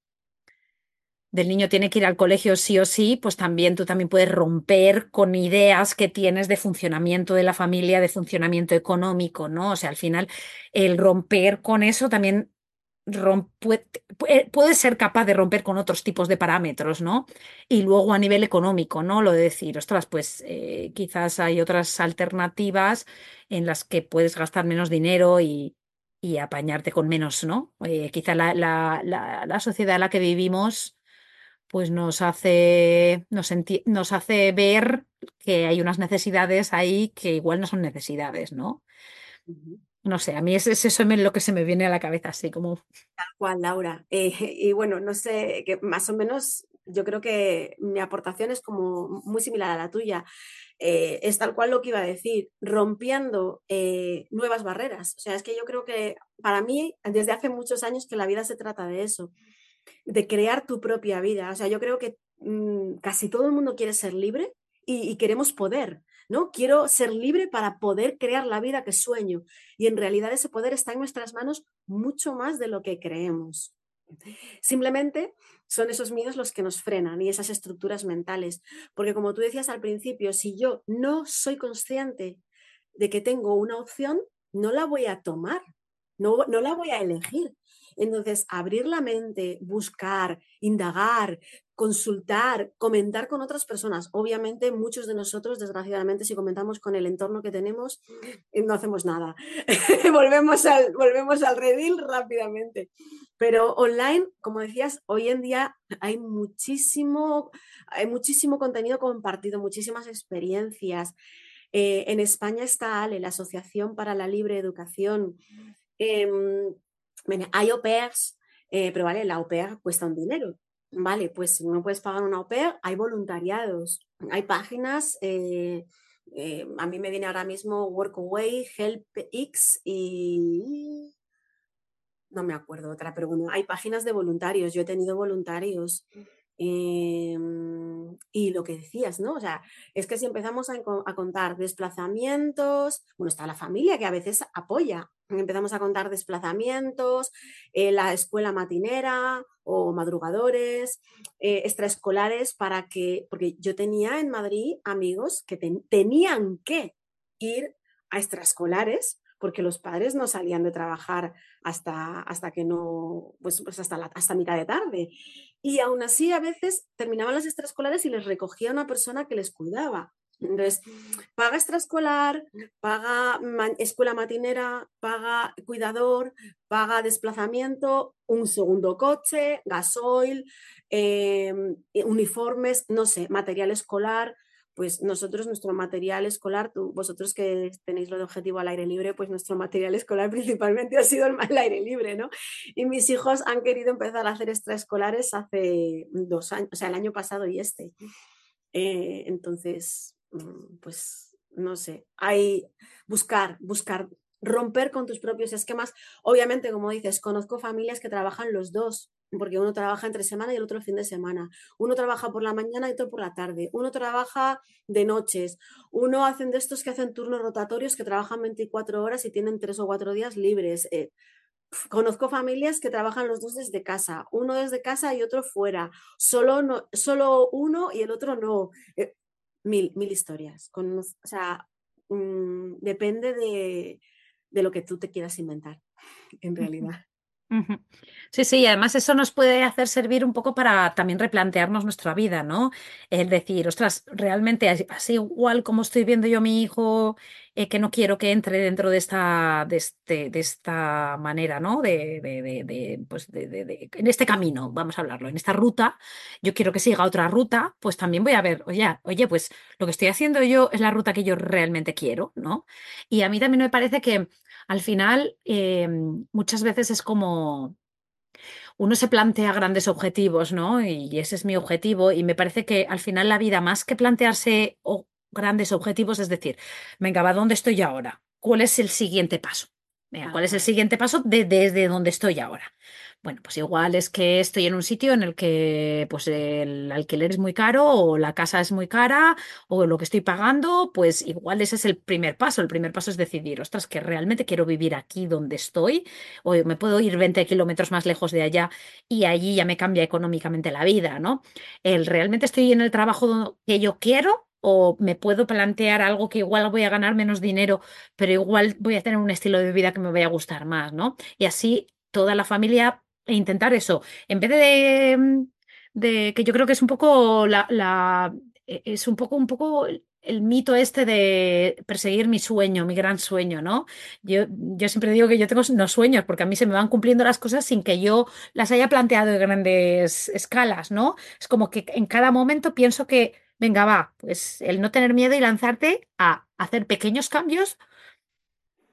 del niño tiene que ir al colegio sí o sí, pues también tú también puedes romper con ideas que tienes de funcionamiento de la familia, de funcionamiento económico, ¿no? O sea, al final el romper con eso también puede, ser capaz de romper con otros tipos de parámetros, ¿no? Y luego a nivel económico, ¿no? Lo de decir, ostras, pues eh, quizás hay otras alternativas en las que puedes gastar menos dinero y, apañarte con menos, ¿no? Eh, quizá la, la sociedad en la que vivimos pues nos hace, nos, nos, hace ver que hay unas necesidades ahí que igual no son necesidades, ¿no? No sé, a mí es, eso lo que se me viene a la cabeza, así como... Tal cual, Laura. Eh, y bueno, no sé, que más o menos yo creo que mi aportación es como muy similar a la tuya. Eh, es tal cual lo que iba a decir, rompiendo eh, nuevas barreras. O sea, es que yo creo que para mí, desde hace muchos años, que la vida se trata de eso de crear tu propia vida. O sea, yo creo que mm, casi todo el mundo quiere ser libre y, queremos poder, ¿no? Quiero ser libre para poder crear la vida que sueño. Y en realidad ese poder está en nuestras manos mucho más de lo que creemos. Simplemente son esos miedos los que nos frenan y esas estructuras mentales. Porque como tú decías al principio, si yo no soy consciente de que tengo una opción, no la voy a tomar, no, no la voy a elegir. Entonces, abrir la mente, buscar, indagar, consultar, comentar con otras personas. Obviamente, muchos de nosotros, desgraciadamente, si comentamos con el entorno que tenemos, eh, no hacemos nada. volvemos, al, volvemos al redil rápidamente. Pero online, como decías, hoy en día hay muchísimo, hay muchísimo contenido compartido, muchísimas experiencias. Eh, en España está ALE, la Asociación para la Libre Educación. Em, hay au pairs, eh, pero vale, la au pair cuesta un dinero. Vale, pues si no puedes pagar una au pair, hay voluntariados, hay páginas. Eh, eh, a mí me viene ahora mismo Workaway, HelpX y no me acuerdo otra, pero bueno, hay páginas de voluntarios. Yo he tenido voluntarios. Em, y lo que decías, ¿no? O sea, es que si empezamos a, contar desplazamientos, bueno, está la familia que a veces apoya, empezamos a contar desplazamientos, eh, la escuela matinera o madrugadores, eh, extraescolares, para que, porque yo tenía en Madrid amigos que tenían que ir a extraescolares porque los padres no salían de trabajar hasta, hasta que no, pues, pues hasta, hasta mitad de tarde. Y aún así a veces terminaban las extraescolares y les recogía una persona que les cuidaba. Entonces, paga extraescolar, paga escuela matinera, paga cuidador, paga desplazamiento, un segundo coche, gasoil, em, uniformes, no sé, material escolar pues nosotros nuestro material escolar, vosotros que tenéis lo de objetivo al aire libre, pues nuestro material escolar principalmente ha sido el, aire libre, ¿no? Y mis hijos han querido empezar a hacer extraescolares hace dos años, o sea, el año pasado y este. Eh, entonces, mm, pues no sé, hay buscar, buscar romper con tus propios esquemas. Obviamente, como dices, conozco familias que trabajan los dos porque uno trabaja entre semana y el otro fin de semana. Uno trabaja por la mañana y otro por la tarde. Uno trabaja de noches. Uno hacen de estos que hacen turnos rotatorios que trabajan 24 horas y tienen tres o cuatro días libres. Eh, conozco familias que trabajan los dos desde casa, uno desde casa y otro fuera, solo, no, solo uno y el otro no. Eh, mil, mil historias. O sea, mm, depende de, de lo que tú te quieras inventar, en realidad. Sí, sí, y además eso nos puede hacer servir un poco para también replantearnos nuestra vida, ¿no? Es decir, ostras, realmente así igual como estoy viendo yo a mi hijo, eh, que no quiero que entre dentro de esta, de este, de esta manera, ¿no? De, de, de, pues de, en este camino, vamos a hablarlo, en esta ruta, yo quiero que siga otra ruta, pues también voy a ver, oye, oye, pues lo que estoy haciendo yo es la ruta que yo realmente quiero, ¿no? Y a mí también me parece que al final em, muchas veces es como uno se plantea grandes objetivos, ¿no? Y ese es mi objetivo y me parece que al final la vida, más que plantearse grandes objetivos, es decir, venga, va, ¿dónde estoy ahora? ¿Cuál es el siguiente paso? ¿cuál es el siguiente paso desde donde estoy ahora? Bueno, pues igual es que estoy en un sitio en el que pues el alquiler es muy caro o la casa es muy cara o lo que estoy pagando, pues igual ese es el primer paso. El primer paso es decidir, ostras, que realmente quiero vivir aquí donde estoy o me puedo ir 20 kilómetros más lejos de allá y allí ya me cambia económicamente la vida, ¿no? El realmente estoy en el trabajo que yo quiero o me puedo plantear algo que igual voy a ganar menos dinero, pero igual voy a tener un estilo de vida que me vaya a gustar más, ¿no? Y así toda la familia e intentar eso, en vez de, mm, de, que yo creo que es un poco la, la e, es un poco un poco el mito este de perseguir mi sueño, mi gran sueño, ¿no? Yo, yo siempre digo que yo tengo unos sueños porque a mí se me van cumpliendo las cosas sin que yo las haya planteado en grandes escalas, ¿no? Es como que en cada momento pienso que venga, va, pues el no tener miedo y lanzarte a hacer pequeños cambios.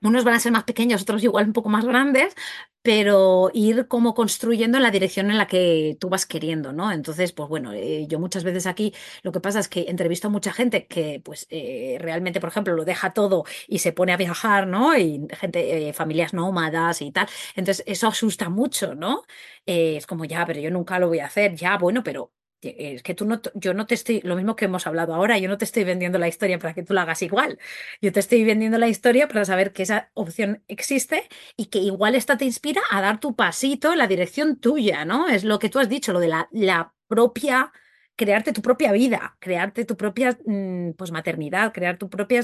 Unos van a ser más pequeños, otros igual un poco más grandes, pero ir como construyendo en la dirección en la que tú vas queriendo, ¿no? Entonces, pues bueno, eh, yo muchas veces aquí lo que pasa es que entrevisto a mucha gente que pues eh, realmente, por ejemplo, lo deja todo y se pone a viajar, ¿no? Y gente, eh, familias nómadas y tal. Entonces, eso asusta mucho, ¿no? es como, ya, pero yo nunca lo voy a hacer, ya, bueno, pero es que tú no, yo no te estoy, lo mismo que hemos hablado ahora, yo no te estoy vendiendo la historia para que tú la hagas igual. Yo te estoy vendiendo la historia para saber que esa opción existe y que igual esta te inspira a dar tu pasito en la dirección tuya, ¿no? Es lo que tú has dicho, lo de la, la propia, crearte tu propia vida, crearte tu propia mm, pues, maternidad, crear tu propia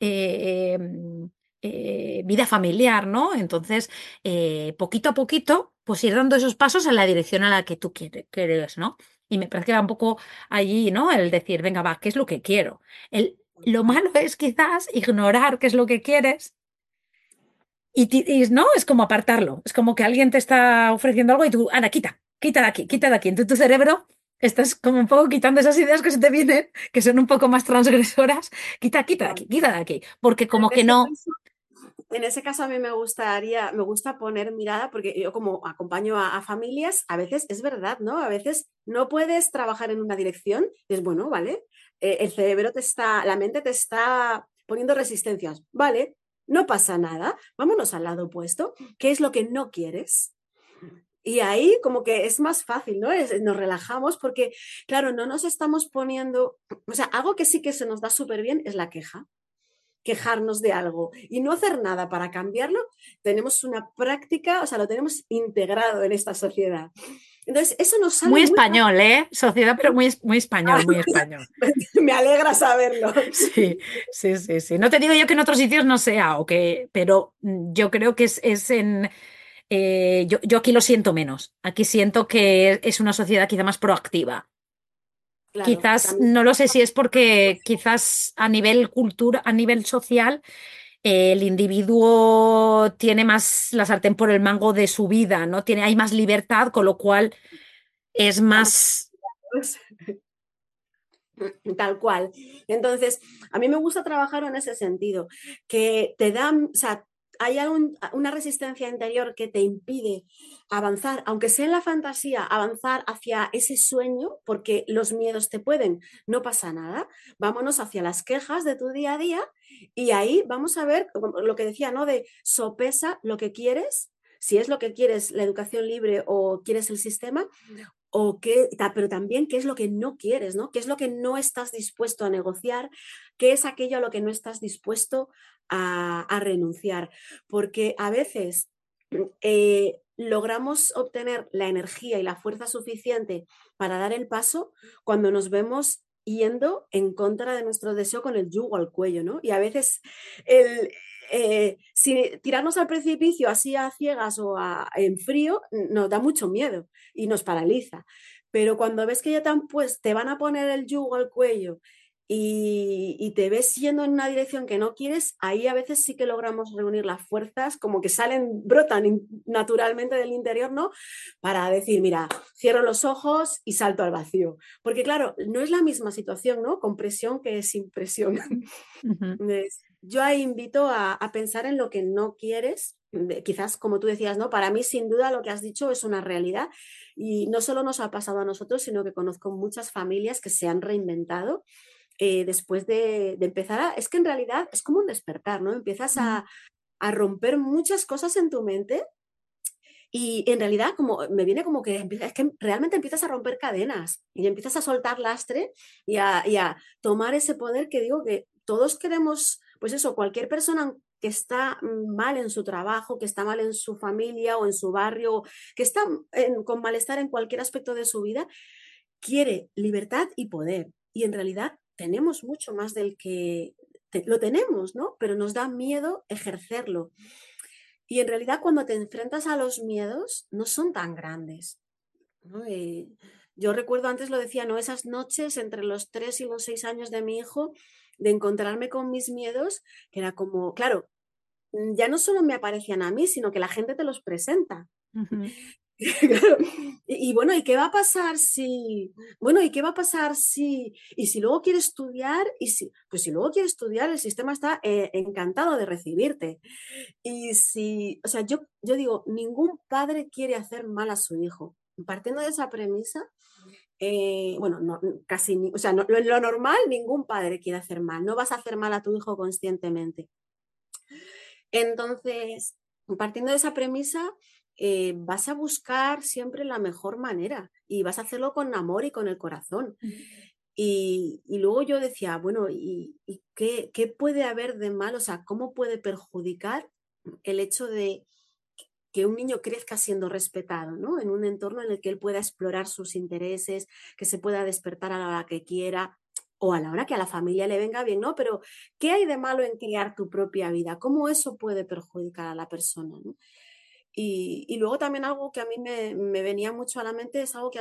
eh, em, eh, vida familiar, ¿no? Entonces, eh, poquito a poquito, pues ir dando esos pasos en la dirección a la que tú quieres, ¿no? Y me parece que va un poco allí, ¿no? El decir, venga, va, ¿qué es lo que quiero? El, lo malo es quizás ignorar qué es lo que quieres y, no, es como apartarlo. Es como que alguien te está ofreciendo algo y tú, Ana, quita, quita de aquí, quita de aquí. Entonces tu cerebro estás como un poco quitando esas ideas que se te vienen, que son un poco más transgresoras. Quita, quita de aquí, quita de aquí. Porque como que no en ese caso a mí me gustaría, me gusta poner mirada, porque yo como acompaño a, familias, a veces es verdad, ¿no? A veces no puedes trabajar en una dirección, es bueno, ¿vale? Eh, el cerebro te está, la mente te está poniendo resistencias, ¿vale? No pasa nada, vámonos al lado opuesto, ¿qué es lo que no quieres? Y ahí como que es más fácil, ¿no? nos relajamos porque, claro, no nos estamos poniendo, o sea, algo que sí que se nos da súper bien es la queja quejarnos de algo y no hacer nada para cambiarlo, tenemos una práctica, o sea, lo tenemos integrado en esta sociedad. Entonces, eso nos sale muy, español, ¿eh? Sociedad, pero muy, muy español, muy español. Me alegra saberlo. Sí, sí, sí, sí. No te digo yo que en otros sitios no sea, o que, pero yo creo que es, es en... Eh, yo, yo aquí lo siento menos. Aquí siento que es una sociedad quizá más proactiva quizás, no lo sé si es porque quizás a nivel cultura, a nivel social, el individuo tiene más la sartén por el mango de su vida, ¿no? Tiene, hay más libertad, con lo cual es más. Tal cual. Entonces, a mí me gusta trabajar en ese sentido, que te dan, o sea, hay una resistencia interior que te impide avanzar, aunque sea en la fantasía, avanzar hacia ese sueño, porque los miedos te pueden, no pasa nada. Vámonos hacia las quejas de tu día a día y ahí vamos a ver lo que decía, ¿no? De sopesa lo que quieres si es lo que quieres, la educación libre o quieres el sistema, o qué, pero también qué es lo que no quieres, ¿no? ¿Qué es lo que no estás dispuesto a negociar? ¿Qué es aquello a lo que no estás dispuesto a, a renunciar? Porque a veces eh, logramos obtener la energía y la fuerza suficiente para dar el paso cuando nos vemos yendo en contra de nuestro deseo con el yugo al cuello, ¿no? Y a veces el, eh, si tirarnos al precipicio así a ciegas o en frío nos da mucho miedo y nos paraliza. Pero cuando ves que ya tan, pues, te van a poner el yugo al cuello y, te ves yendo en una dirección que no quieres, ahí a veces sí que logramos reunir las fuerzas, como que salen, brotan naturalmente del interior, ¿no? Para decir, mira, cierro los ojos y salto al vacío. Porque claro, no es la misma situación, ¿no? Con presión que sin presión. Yo ahí invito a, a, pensar en lo que no quieres. Quizás, como tú decías, ¿no? Para mí, sin duda, lo que has dicho es una realidad. Y no solo nos ha pasado a nosotros, sino que conozco muchas familias que se han reinventado eh, después de, empezar a... Es que en realidad es como un despertar, ¿no? Empiezas a, a romper muchas cosas en tu mente y en realidad como me viene como que es que realmente empiezas a romper cadenas y empiezas a soltar lastre y a, y a, tomar ese poder que digo que todos queremos, pues eso, cualquier persona que está mal en su trabajo, que está mal en su familia o en su barrio, que está con malestar en cualquier aspecto de su vida, quiere libertad y poder. Y en realidad tenemos mucho más del que lo tenemos, ¿no? Pero nos da miedo ejercerlo. Y en realidad cuando te enfrentas a los miedos no son tan grandes. Eh, yo recuerdo antes lo decía, ¿no? Esas noches entre los tres y los seis años de mi hijo, de encontrarme con mis miedos, que era como, claro, ya no solo me aparecían a mí, sino que la gente te los presenta. y, bueno, ¿y qué va a pasar si, bueno, ¿y qué va a pasar si, y si luego quiere estudiar, y si, pues si luego quiere estudiar, el sistema está eh, encantado de recibirte. Y si, o sea, yo, yo digo, ningún padre quiere hacer mal a su hijo. Partiendo de esa premisa, eh, bueno, no, casi, o sea, lo, lo normal, ningún padre quiere hacer mal. No vas a hacer mal a tu hijo conscientemente. Entonces, partiendo de esa premisa, eh, vas a buscar siempre la mejor manera y vas a hacerlo con amor y con el corazón. Y, luego yo decía, bueno, ¿y, qué, qué, puede haber de mal? O sea, ¿cómo puede perjudicar el hecho de que un niño crezca siendo respetado, ¿no? En un entorno en el que él pueda explorar sus intereses, que se pueda despertar a la hora que quiera o a la hora que a la familia le venga bien, ¿no? Pero, ¿qué hay de malo en criar tu propia vida? ¿Cómo eso puede perjudicar a la persona? Y, luego también algo que a mí me, venía mucho a la mente es algo que,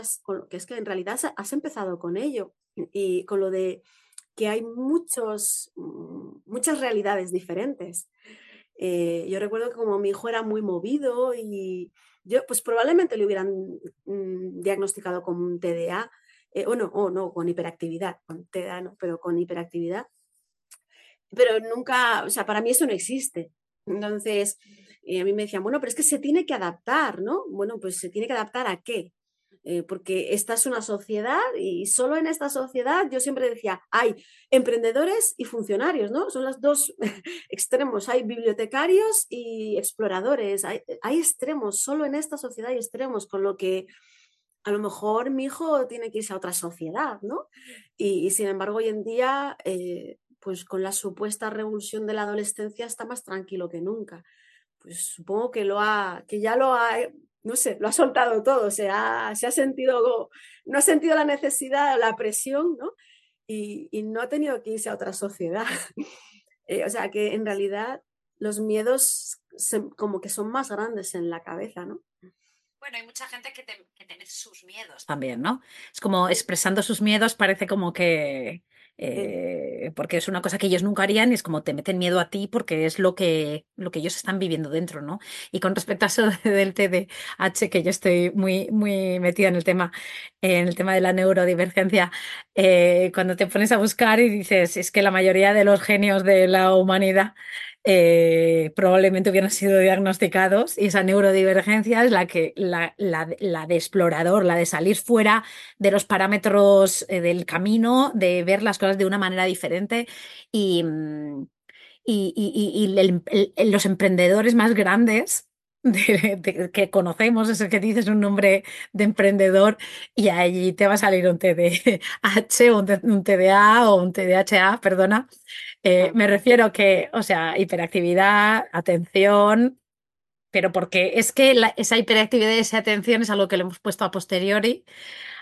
que es que en realidad has, empezado con ello y con lo de que hay muchos, mm, muchas realidades diferentes. Eh, yo recuerdo que como mi hijo era muy movido y yo pues probablemente le hubieran mm, diagnosticado con TDA, eh, o no, o no, con hiperactividad, con TDA no, pero con hiperactividad. Pero nunca, o sea, para mí eso no existe. Entonces, y a mí me decían, bueno, pero es que se tiene que adaptar, ¿no? Bueno, pues se tiene que adaptar a qué? Eh, porque esta es una sociedad y solo en esta sociedad yo siempre decía, hay emprendedores y funcionarios, ¿no? Son los dos extremos, hay bibliotecarios y exploradores, hay, extremos, solo en esta sociedad hay extremos, con lo que a lo mejor mi hijo tiene que irse a otra sociedad, ¿no? Y, sin embargo hoy en día, eh, pues con la supuesta revolución de la adolescencia está más tranquilo que nunca pues supongo que lo ha, que ya lo ha, no sé, lo ha soltado todo, se ha, se ha sentido, no ha sentido la necesidad, la presión, ¿no? Y, no ha tenido que irse a otra sociedad. Eh, o sea que en realidad los miedos como que son más grandes en la cabeza, ¿no? Bueno, hay mucha gente que, que tiene sus miedos también, ¿no? Es como expresando sus miedos parece como que, eh, porque es una cosa que ellos nunca harían y es como te meten miedo a ti porque es lo que, lo que ellos están viviendo dentro, ¿no? Y con respecto a eso del TDAH, que yo estoy muy, muy metida en el tema, en el tema de la neurodivergencia, eh, cuando te pones a buscar y dices, es que la mayoría de los genios de la humanidad eh, probablemente hubieran sido diagnosticados y esa neurodivergencia es la que la, la, de explorador, la de salir fuera de los parámetros eh, del camino, de ver las cosas de una manera diferente. Y, mm, y, y, los emprendedores más grandes que conocemos, ese que dices un nombre de emprendedor y allí te va a salir un TDAH o un TDA o un TDHA, perdona. Eh, me refiero que, o sea, hiperactividad, atención, pero porque es que esa hiperactividad y esa atención es algo que le hemos puesto a posteriori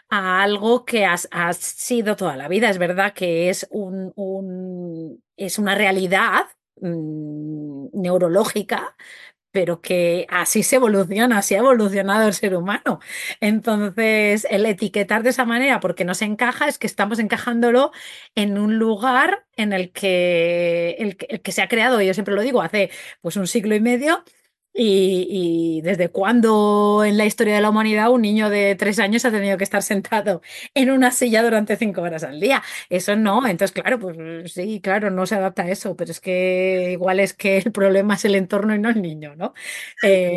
a algo que has, sido toda la vida. Es verdad que es, un, es una realidad mm, neurológica, pero que así se evoluciona, así ha evolucionado el ser humano. Entonces, el etiquetar de esa manera porque no se encaja es que estamos encajándolo en un lugar en el que, el, que se ha creado, yo siempre lo digo, hace pues un siglo y medio, y, desde cuándo en la historia de la humanidad un niño de tres años ha tenido que estar sentado en una silla durante cinco horas al día. Eso no. Entonces, claro, pues sí, claro, no se adapta a eso, pero es que igual es que el problema es el entorno y no el niño, ¿no? Eh,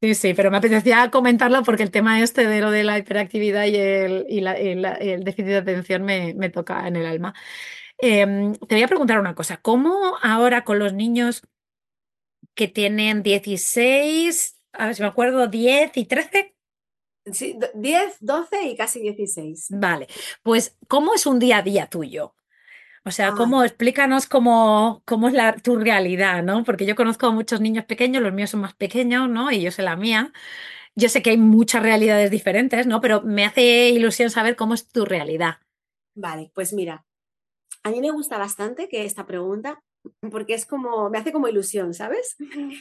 sí, sí, pero me apetecía comentarlo porque el tema este de lo de la hiperactividad y el, y el déficit de atención me, me, toca en el alma. Em, te voy a preguntar una cosa. ¿Cómo ahora con los niños que tienen 16, a ver si me acuerdo, 10 y 13. Sí, 10, 12 y casi 16. Vale, pues ¿cómo es un día a día tuyo? O sea, ah. ¿cómo, explícanos cómo, cómo es la, tu realidad, ¿no? Porque yo conozco a muchos niños pequeños, los míos son más pequeños, ¿no? Y yo sé la mía. Yo sé que hay muchas realidades diferentes, ¿no? Pero me hace ilusión saber cómo es tu realidad. Vale, pues mira, a mí me gusta bastante que esta pregunta porque es como, me hace como ilusión, ¿sabes?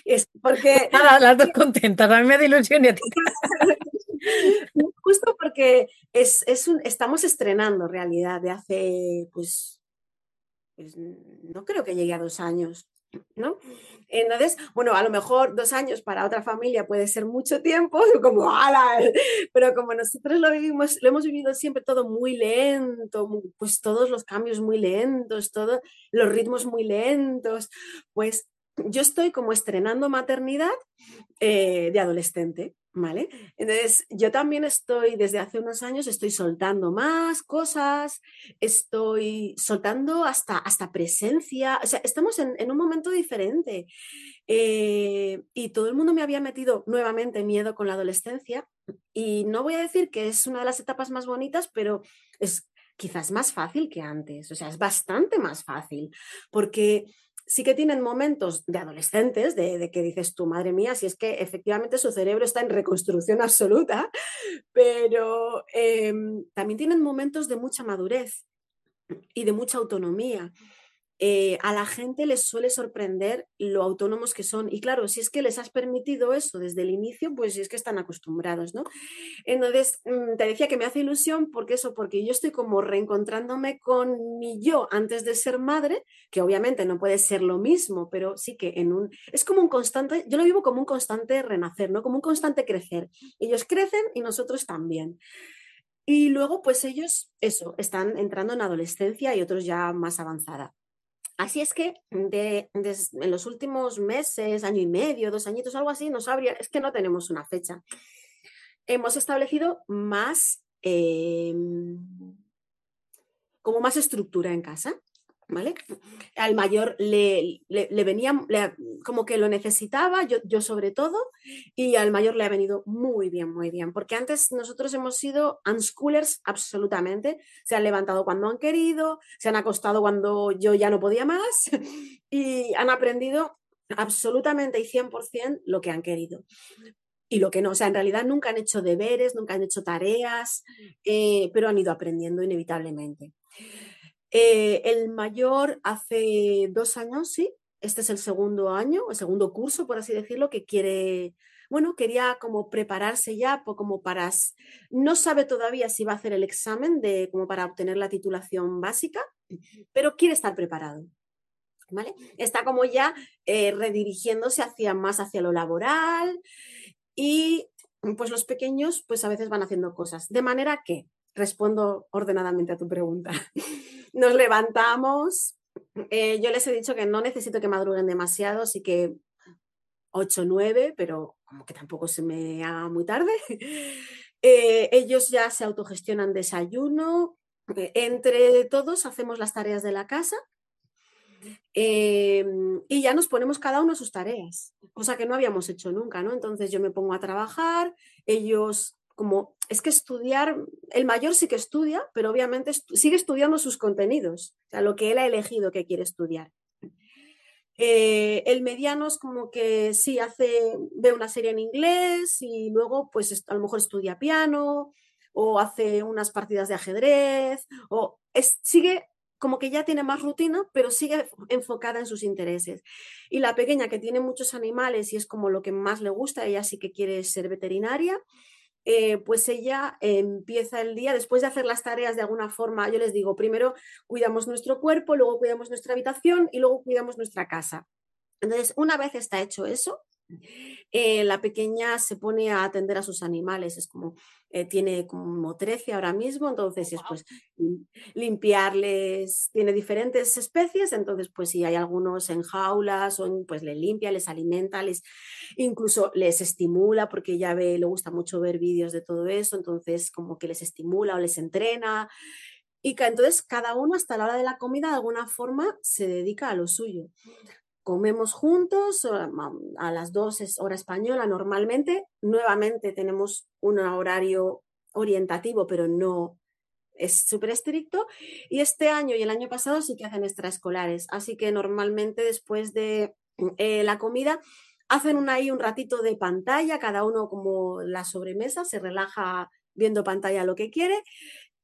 Es porque... Nada, las dos contentas, a mí me da ilusión y a ti. Justo porque es, es un, estamos estrenando realidad de hace, pues, pues, no creo que llegue a dos años. ¿No? Entonces, bueno, a lo mejor dos años para otra familia puede ser mucho tiempo, como ¡ala! Pero como nosotros lo vivimos, lo hemos vivido siempre todo muy lento, pues todos los cambios muy lentos, todos los ritmos muy lentos, pues yo estoy como estrenando maternidad eh, de adolescente, ¿vale? Entonces, yo también estoy, desde hace unos años, estoy soltando más cosas, estoy soltando hasta, hasta presencia, o sea, estamos en, un momento diferente. Eh, y todo el mundo me había metido nuevamente miedo con la adolescencia y no voy a decir que es una de las etapas más bonitas, pero es quizás más fácil que antes, o sea, es bastante más fácil, porque sí que tienen momentos de adolescentes, de, que dices tu madre mía, si es que efectivamente su cerebro está en reconstrucción absoluta, pero em, también tienen momentos de mucha madurez y de mucha autonomía. Eh, a la gente les suele sorprender lo autónomos que son. Y claro, si es que les has permitido eso desde el inicio, pues es que están acostumbrados, ¿no? Entonces, mm, te decía que me hace ilusión porque eso, porque yo estoy como reencontrándome con mi yo antes de ser madre, que obviamente no puede ser lo mismo, pero sí que. Es como un constante, yo lo vivo como un constante renacer, ¿no? Como un constante crecer. Ellos crecen y nosotros también. Y luego, pues ellos, eso, están entrando en adolescencia y otros ya más avanzada. Así es que de, en los últimos meses, año y medio, dos añitos, algo así, no sabría, es que no tenemos una fecha. Hemos establecido más, em, como más estructura en casa. ¿Vale? Al mayor le, le, venía, como que lo necesitaba, yo, yo, sobre todo, y al mayor le ha venido muy bien, muy bien, porque antes nosotros hemos sido unschoolers absolutamente, se han levantado cuando han querido, se han acostado cuando yo ya no podía más y han aprendido absolutamente y 100% lo que han querido. Y lo que no, o sea, en realidad nunca han hecho deberes, nunca han hecho tareas, eh, pero han ido aprendiendo inevitablemente. Eh, el mayor hace dos años, sí, este es el segundo año, el segundo curso, por así decirlo, que quiere, bueno, quería como prepararse ya, como para, no sabe todavía si va a hacer el examen de, como para obtener la titulación básica, pero quiere estar preparado. ¿Vale? Está como ya eh, redirigiéndose hacia más hacia lo laboral y pues los pequeños pues a veces van haciendo cosas. De manera que, respondo ordenadamente a tu pregunta. Nos levantamos. Eh, yo les he dicho que no necesito que madruguen demasiado, así que 8 9, pero como que tampoco se me haga muy tarde. Eh, ellos ya se autogestionan desayuno. Eh, entre todos hacemos las tareas de la casa. Em, y ya nos ponemos cada uno sus tareas, cosa que no habíamos hecho nunca, ¿no? Entonces yo me pongo a trabajar, ellos como, es que estudiar, el mayor sí que estudia, pero obviamente sigue estudiando sus contenidos, o sea, lo que él ha elegido que quiere estudiar. Eh, el mediano es como que sí, hace, ve una serie en inglés y luego pues a lo mejor estudia piano o hace unas partidas de ajedrez o sigue como que ya tiene más rutina, pero sigue enfocada en sus intereses. Y la pequeña que tiene muchos animales y es como lo que más le gusta, ella sí que quiere ser veterinaria, eh, pues ella empieza el día, después de hacer las tareas de alguna forma, yo les digo, primero cuidamos nuestro cuerpo, luego cuidamos nuestra habitación y luego cuidamos nuestra casa. Entonces, una vez está hecho eso, eh, la pequeña se pone a atender a sus animales, es como, eh, tiene como 13 ahora mismo, entonces es pues limpiarles, tiene diferentes especies, entonces pues si hay algunos en jaulas, o pues le limpia, les alimenta, les incluso les estimula, porque ya ve, le gusta mucho ver vídeos de todo eso, entonces como que les estimula o les entrena. Y entonces cada uno hasta la hora de la comida de alguna forma se dedica a lo suyo comemos juntos a las dos es hora española normalmente. Nuevamente tenemos un horario orientativo, pero no es súper estricto. Y este año y el año pasado sí que hacen extraescolares. Así que normalmente después de eh, la comida hacen ahí un ratito de pantalla, cada uno como la sobremesa, se relaja viendo pantalla lo que quiere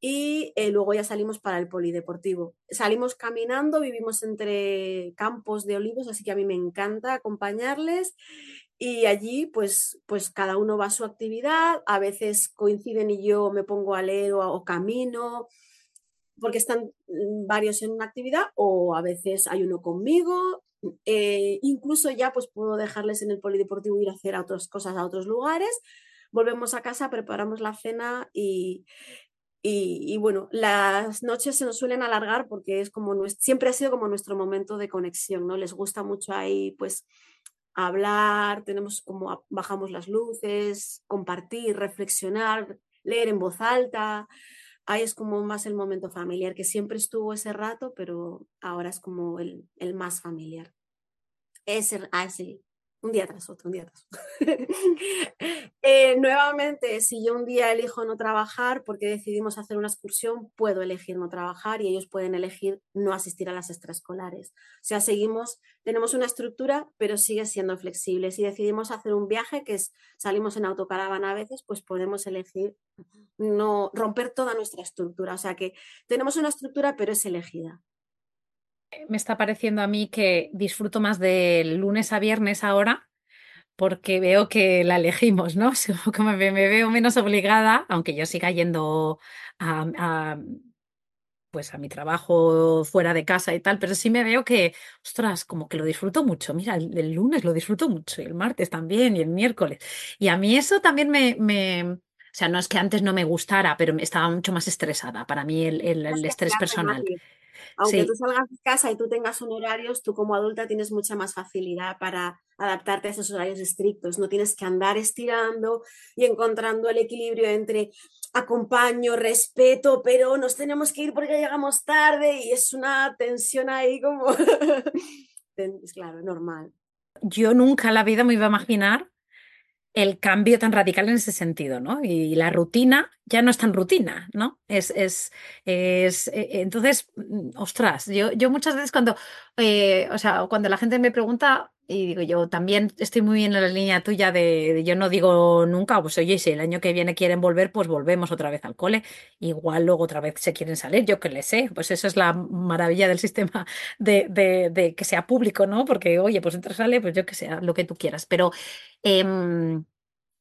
y eh, luego ya salimos para el polideportivo. Salimos caminando, vivimos entre campos de olivos, así que a mí me encanta acompañarles y allí pues, pues cada uno va a su actividad, a veces coinciden y yo me pongo a leer o, camino porque están mm, varios en una actividad o a veces hay uno conmigo. Eh, incluso ya pues puedo dejarles en el polideportivo ir a hacer otras cosas a otros lugares volvemos a casa, preparamos la cena y, y, bueno, las noches se nos suelen alargar porque es como siempre ha sido como nuestro momento de conexión, ¿no? Les gusta mucho ahí, pues, hablar, tenemos como bajamos las luces, compartir, reflexionar, leer en voz alta. Ahí es como más el momento familiar, que siempre estuvo ese rato, pero ahora es como el, el más familiar. Ese, así, un día tras otro, un día tras otro. Eh, nuevamente, si yo un día elijo no trabajar porque decidimos hacer una excursión, puedo elegir no trabajar y ellos pueden elegir no asistir a las extraescolares. O sea, seguimos, tenemos una estructura, pero sigue siendo flexible. Si decidimos hacer un viaje, que es, salimos en autocaravana a veces, pues podemos elegir no romper toda nuestra estructura. O sea que tenemos una estructura, pero es elegida me está pareciendo a mí que disfruto más de lunes a viernes ahora porque veo que la elegimos, ¿no? Como me, veo menos obligada, aunque yo siga yendo a, pues a mi trabajo fuera de casa y tal, pero sí me veo que, ostras, como que lo disfruto mucho. Mira, el, lunes lo disfruto mucho y el martes también y el miércoles. Y a mí eso también me, me, o sea, no es que antes no me gustara, pero estaba mucho más estresada. Para mí el, el estrés personal. Aunque tú salgas de casa y tú tengas un horarios, tú como adulta tienes mucha más facilidad para adaptarte a esos horarios estrictos. No tienes que andar estirando y encontrando el equilibrio entre acompaño, respeto, pero nos tenemos que ir porque llegamos tarde y es una tensión ahí como... es claro, normal. Yo nunca en la vida me iba a imaginar el cambio tan radical en ese sentido, ¿no? Y la rutina ya no es tan rutina, ¿no? Es, es, es eh, entonces, mm, ostras, yo, yo muchas veces cuando, eh, o sea, cuando la gente me pregunta, y digo, yo también estoy muy bien en la línea tuya de, yo no digo nunca, pues oye, si el año que viene quieren volver, pues volvemos otra vez al cole. Igual luego otra vez se quieren salir, yo que le sé. Pues eso es la maravilla del sistema de, de, que sea público, ¿no? Porque, oye, pues entra, sale, pues yo que sea, lo que tú quieras. Pero em,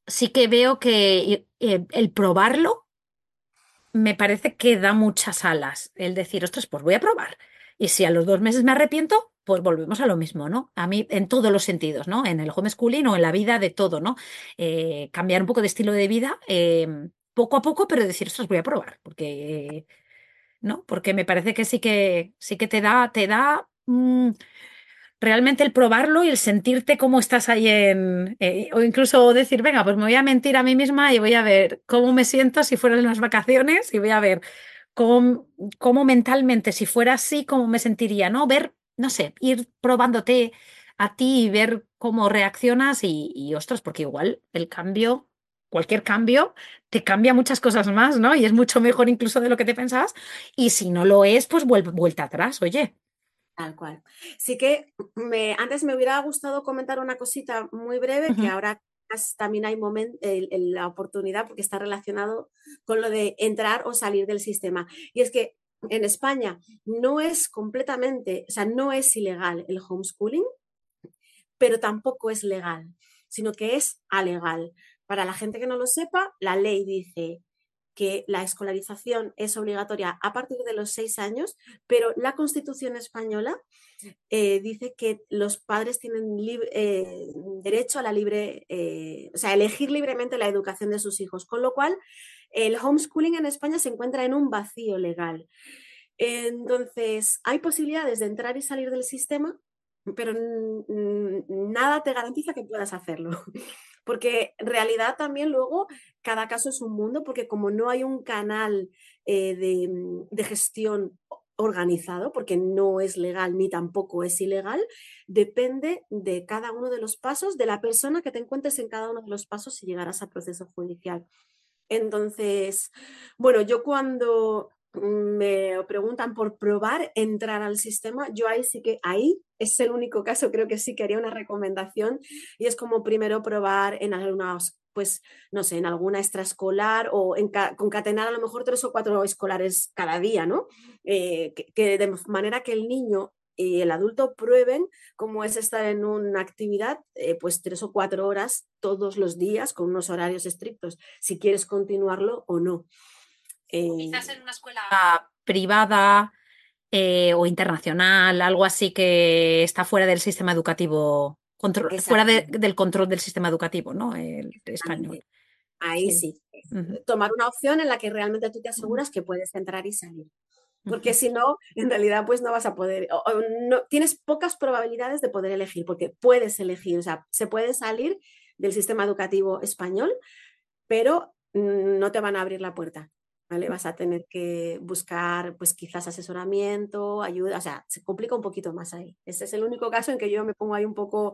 sí que veo que eh, el probarlo me parece que da muchas alas. El decir, ostras, pues voy a probar. Y si a los dos meses me arrepiento, pues volvemos a lo mismo, ¿no? A mí en todos los sentidos, ¿no? En el homeschooling o en la vida de todo, ¿no? Eh, cambiar un poco de estilo de vida em, poco a poco, pero decir, ostras, voy a probar, porque, ¿no? Porque me parece que sí que, sí que te da, te da mm, realmente el probarlo y el sentirte cómo estás ahí en, eh, o incluso decir, venga, pues me voy a mentir a mí misma y voy a ver cómo me siento si fueran las vacaciones y voy a ver cómo, cómo mentalmente, si fuera así, cómo me sentiría, ¿no? Ver no sé, ir probándote a ti y ver cómo reaccionas y, y ostras, porque igual el cambio, cualquier cambio, te cambia muchas cosas más, ¿no? Y es mucho mejor incluso de lo que te pensabas. Y si no lo es, pues vuelve, vuelta atrás, oye. Tal cual. Sí que me, antes me hubiera gustado comentar una cosita muy breve, que ahora también hay moment, el- el- la oportunidad porque está relacionado con lo de entrar o salir del sistema. Y es que en España no es completamente, o sea, no es ilegal el homeschooling, pero tampoco es legal, sino que es alegal. Para la gente que no lo sepa, la ley dice que la escolarización es obligatoria a partir de los seis años, pero la Constitución española eh, dice que los padres tienen eh, derecho a la libre, eh, o sea, elegir libremente la educación de sus hijos, con lo cual el homeschooling en España se encuentra en un vacío legal. Entonces, hay posibilidades de entrar y salir del sistema, pero nada te garantiza que puedas hacerlo. Porque en realidad también luego cada caso es un mundo, porque como no hay un canal eh, de, de, gestión organizado, porque no es legal ni tampoco es ilegal, depende de cada uno de los pasos, de la persona que te encuentres en cada uno de los pasos si llegarás a proceso judicial. Entonces, bueno, yo cuando me preguntan por probar entrar al sistema, yo ahí sí que, ahí es el único caso, creo que sí que haría una recomendación y es como primero probar en algunas, pues, no sé, en alguna extraescolar o en concatenar a lo mejor tres o cuatro escolares cada día, ¿no? Eh, que de manera que el niño y el adulto prueben cómo es estar en una actividad, eh, pues tres o cuatro horas todos los días con unos horarios estrictos, si quieres continuarlo o no. Eh, Quizás en una escuela privada eh, o internacional, algo así que está fuera del sistema educativo, control, fuera de, del control del sistema educativo, ¿no? El español. Ahí sí. sí. Uh -huh. Tomar una opción en la que realmente tú te aseguras que puedes entrar y salir porque si no, en realidad pues no vas a poder, o, o no, tienes pocas probabilidades de poder elegir, porque puedes elegir, o sea, se puede salir del sistema educativo español, pero no te van a abrir la puerta, ¿vale? Vas a tener que buscar pues quizás asesoramiento, ayuda, o sea, se complica un poquito más ahí. Ese es el único caso en que yo me pongo ahí un poco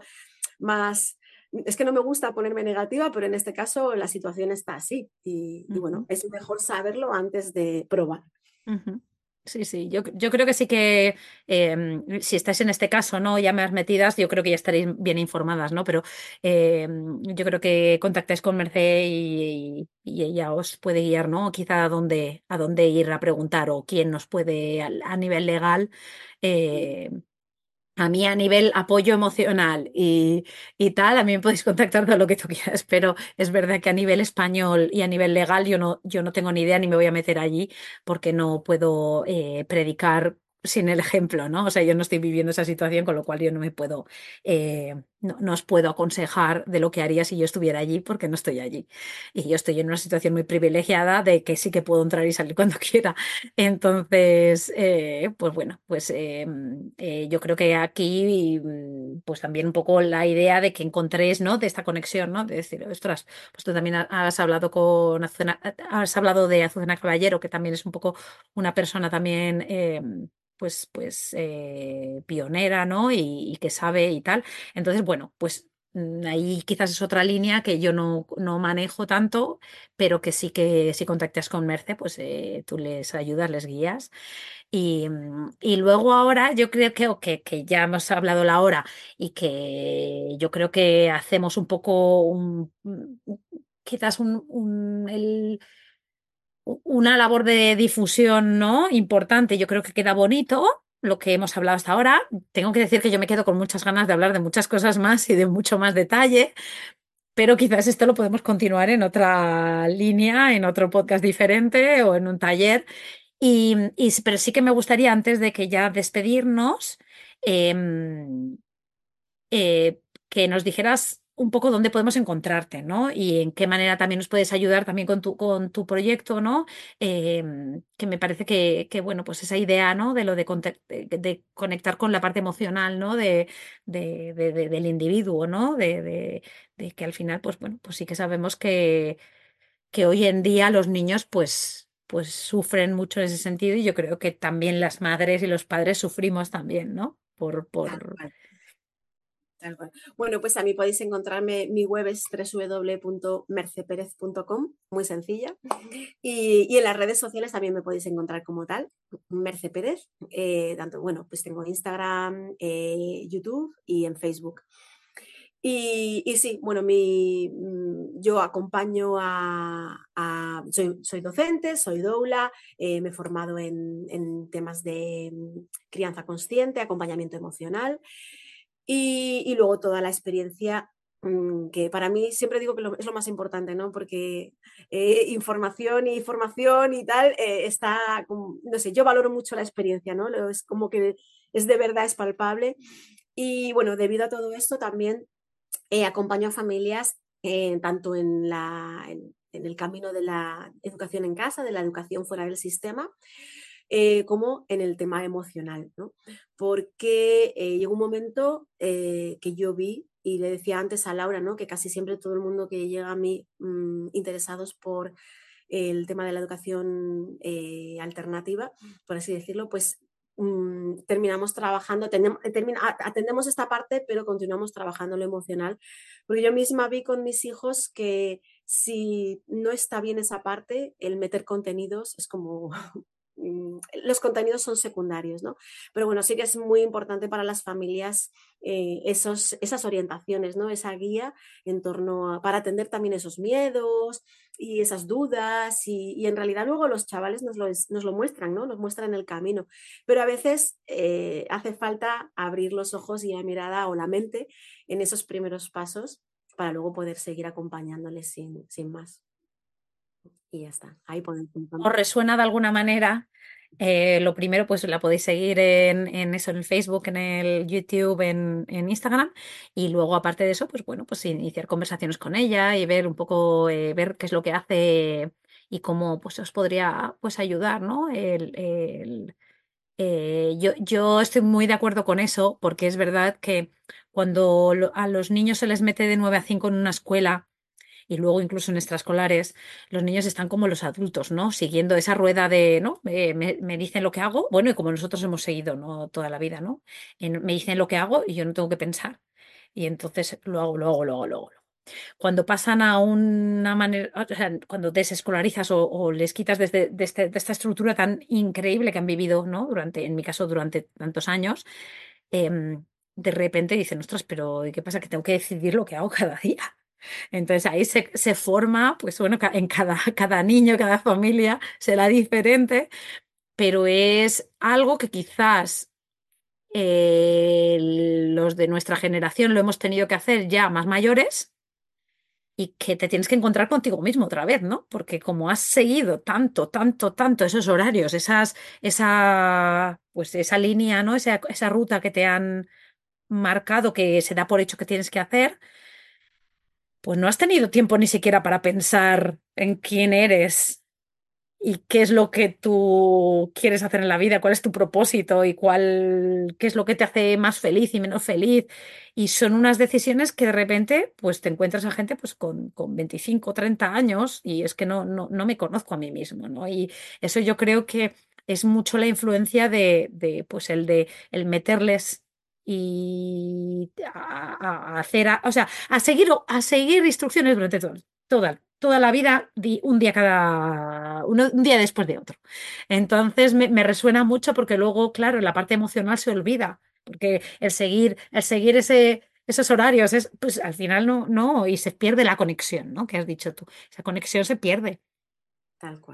más es que no me gusta ponerme negativa, pero en este caso la situación está así y, bueno, es mejor saberlo antes de probar. Uh -huh. Sí, sí, yo, yo, creo que sí que eh, si estáis en este caso, ¿no? Ya más metidas, yo creo que ya estaréis bien informadas, ¿no? Pero eh, yo creo que contactáis con Merced y, y, ella os puede guiar, ¿no? Quizá a dónde, a dónde ir a preguntar o quién nos puede a, a nivel legal. Eh, a mí a nivel apoyo emocional y, y, tal, a mí podéis contactar todo lo que tú quieras, pero es verdad que a nivel español y a nivel legal yo no, yo no tengo ni idea ni me voy a meter allí porque no puedo eh, predicar sin el ejemplo, ¿no? O sea, yo no estoy viviendo esa situación, con lo cual yo no me puedo, eh, no, os puedo aconsejar de lo que haría si yo estuviera allí, porque no estoy allí. Y yo estoy en una situación muy privilegiada de que sí que puedo entrar y salir cuando quiera. Entonces, eh, pues bueno, pues eh, yo creo que aquí, pues también un poco la idea de que encontréis, ¿no? De esta conexión, ¿no? De decir, ostras, pues tú también has hablado con Azucena, has hablado de Azucena Caballero, que también es un poco una persona también pues, pues eh, pionera, ¿no? Y, que sabe y tal. Entonces, bueno, pues ahí quizás es otra línea que yo no, no manejo tanto, pero que sí que si contactas con Merce, pues eh, tú les ayudas, les guías. Y, y, luego ahora yo creo que, que, que, ya hemos hablado la hora y que yo creo que hacemos un poco un, quizás un, un el, una labor de difusión ¿no? importante. Yo creo que queda bonito lo que hemos hablado hasta ahora. Tengo que decir que yo me quedo con muchas ganas de hablar de muchas cosas más y de mucho más detalle, pero quizás esto lo podemos continuar en otra línea, en otro podcast diferente o en un taller. Y, pero sí que me gustaría, antes de que ya despedirnos, eh, eh, que nos dijeras un poco dónde podemos encontrarte, ¿no? Y en qué manera también nos puedes ayudar también con tu, con tu proyecto, ¿no? Eh, que me parece que, que, bueno, pues esa idea, ¿no? De lo de, de, de conectar con la parte emocional, ¿no? De, de del individuo, ¿no? De, que al final, pues bueno, pues sí que sabemos que, que hoy en día los niños, pues, pues sufren mucho en ese sentido y yo creo que también las madres y los padres sufrimos también, ¿no? por, por... Bueno, pues a mí podéis encontrarme, mi web es www.merceperez.com, muy sencilla. Y, en las redes sociales también me podéis encontrar como tal, Merce eh, tanto, bueno, pues tengo Instagram, eh, YouTube y en Facebook. Y, sí, bueno, mi, mm, yo acompaño a, soy, docente, soy doula, eh, me he formado en, en, temas de mm, crianza consciente, acompañamiento emocional y, luego toda la experiencia mm, que para mí siempre digo que es lo más importante, ¿no? Porque eh, información y formación y tal eh, está, no sé, yo valoro mucho la experiencia, ¿no? Es como que es de verdad, es palpable. Y bueno, debido a todo esto también eh, acompaño a familias tanto en, la, en, el camino de la educación en casa, de la educación fuera del sistema, eh, como en el tema emocional, ¿no? Porque eh, llegó un momento eh, que yo vi, y le decía antes a Laura, ¿no? Que casi siempre todo el mundo que llega a mí mm, interesados por el tema de la educación alternativa, por así decirlo, pues mm, terminamos trabajando, atendemos esta parte, pero continuamos trabajando lo emocional, porque yo misma vi con mis hijos que si no está bien esa parte, el meter contenidos es como los contenidos son secundarios, ¿no? Pero bueno, sí que es muy importante para las familias eh, esos, esas orientaciones, ¿no? Esa guía en torno a, para atender también esos miedos y esas dudas y, en realidad luego los chavales nos lo, muestran, ¿no? Nos muestran el camino. Pero a veces eh, hace falta abrir los ojos y la mirada o la mente en esos primeros pasos para luego poder seguir acompañándoles sin más y ya está. Ahí podemos. ¿Os resuena de alguna manera? Eh, lo primero, pues la podéis seguir en, eso, en el Facebook, en el YouTube, en, Instagram. Y luego, aparte de eso, pues bueno, pues iniciar conversaciones con ella y ver un poco, eh, ver qué es lo que hace y cómo pues os podría pues ayudar, ¿no? El, eh, yo, yo, estoy muy de acuerdo con eso, porque es verdad que cuando a los niños se les mete de 9 a 5 en una escuela, y luego incluso en extraescolares los niños están como los adultos, ¿no? Siguiendo esa rueda de, ¿no? me, dicen lo que hago, bueno, y como nosotros hemos seguido, ¿no? Toda la vida, ¿no? me dicen lo que hago y yo no tengo que pensar. Y entonces lo hago, lo hago, lo hago, lo hago. Cuando pasan a una manera, cuando desescolarizas o, les quitas desde, este, de esta estructura tan increíble que han vivido, ¿no? Durante, en mi caso, durante tantos años, em, de repente dicen, ostras, pero ¿qué pasa? Que tengo que decidir lo que hago cada día. Entonces ahí se, forma, pues bueno, en cada, cada niño, cada familia será diferente, pero es algo que quizás eh, los de nuestra generación lo hemos tenido que hacer ya más mayores y que te tienes que encontrar contigo mismo otra vez, ¿no? Porque como has seguido tanto, tanto, tanto esos horarios, esas, esa, pues esa línea, ¿no? Esa, esa ruta que te han marcado, que se da por hecho que tienes que hacer, pues no has tenido tiempo ni siquiera para pensar en quién eres y qué es lo que tú quieres hacer en la vida, cuál es tu propósito y cuál, qué es lo que te hace más feliz y menos feliz. Y son unas decisiones que de repente pues te encuentras a gente pues con, con 25, 30 años y es que no, no, no me conozco a mí mismo, ¿no? Y eso yo creo que es mucho la influencia de, de pues el de el meterles y a, hacer, o sea, a seguir, a seguir instrucciones durante toda, toda la vida, un día cada, un día después de otro. Entonces me, resuena mucho porque luego, claro, la parte emocional se olvida, porque el seguir, el seguir esos horarios es, pues al final no, no, y se pierde la conexión, ¿no? Que has dicho tú, esa conexión se pierde.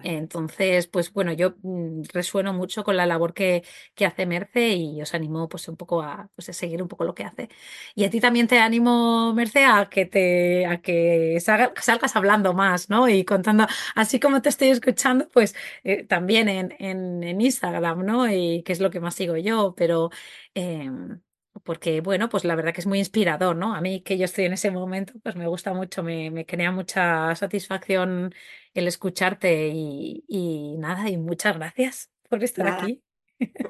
Entonces, pues bueno, yo mm, resueno mucho con la labor que, que, hace Merce y os animo pues un poco a, pues, a seguir un poco lo que hace. Y a ti también te animo, Merce, a que te a que salgas hablando más, ¿no? Y contando, así como te estoy escuchando, pues eh, también en, en, Instagram, ¿no? Y que es lo que más sigo yo, pero em, porque bueno, pues la verdad que es muy inspirador, ¿no? A mí que yo estoy en ese momento, pues me gusta mucho, me, me crea mucha satisfacción el escucharte y, nada, y muchas gracias por estar aquí.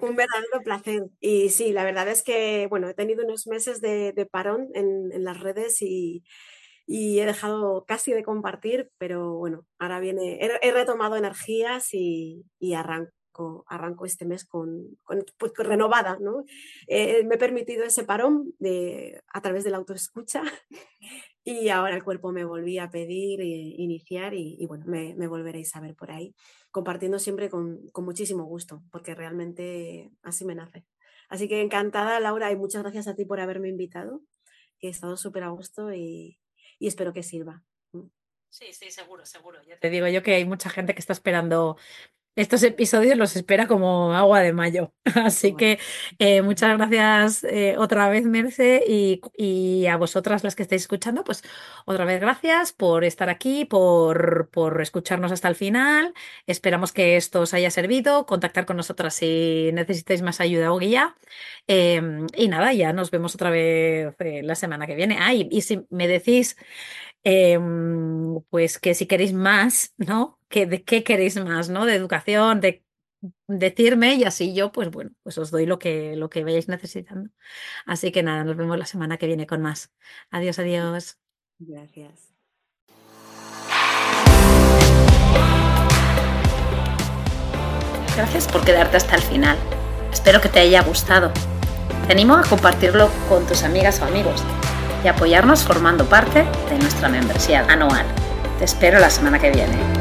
Un verdadero placer. Y sí, la verdad es que, bueno, he tenido unos meses de, parón en, las redes y, he dejado casi de compartir, pero bueno, ahora viene, he, retomado energías y, y arranco. Arranco este mes con, pues, renovada. ¿no? Eh, me he permitido ese parón de, a través de la autoescucha y ahora el cuerpo me volvía a pedir e, iniciar y, bueno, me, volveréis a ver por ahí, compartiendo siempre con, con muchísimo gusto, porque realmente así me nace. Así que encantada, Laura, y muchas gracias a ti por haberme invitado, que he estado súper a gusto y, y espero que sirva. Sí, sí, seguro, seguro. Ya te digo yo que hay mucha gente que está esperando estos episodios los espera como agua de mayo. Así que eh, muchas gracias eh, otra vez, Merce, y, a vosotras las que estáis escuchando, pues otra vez gracias por estar aquí, por, por escucharnos hasta el final. Esperamos que esto os haya servido. Contactar con nosotras si necesitáis más ayuda o guía. Em, y nada, ya nos vemos otra vez eh, la semana que viene. Ah, y si me decís Em, pues que si queréis más, ¿no? Que, ¿De qué queréis más, ¿no? De educación, de decirme y así yo, pues bueno, pues os doy lo que, lo que vayáis necesitando. Así que nada, nos vemos la semana que viene con más. Adiós, adiós. Gracias. Gracias por quedarte hasta el final. Espero que te haya gustado. Te animo a compartirlo con tus amigas o amigos y apoyarnos formando parte de nuestra membresía anual. Te espero la semana que viene.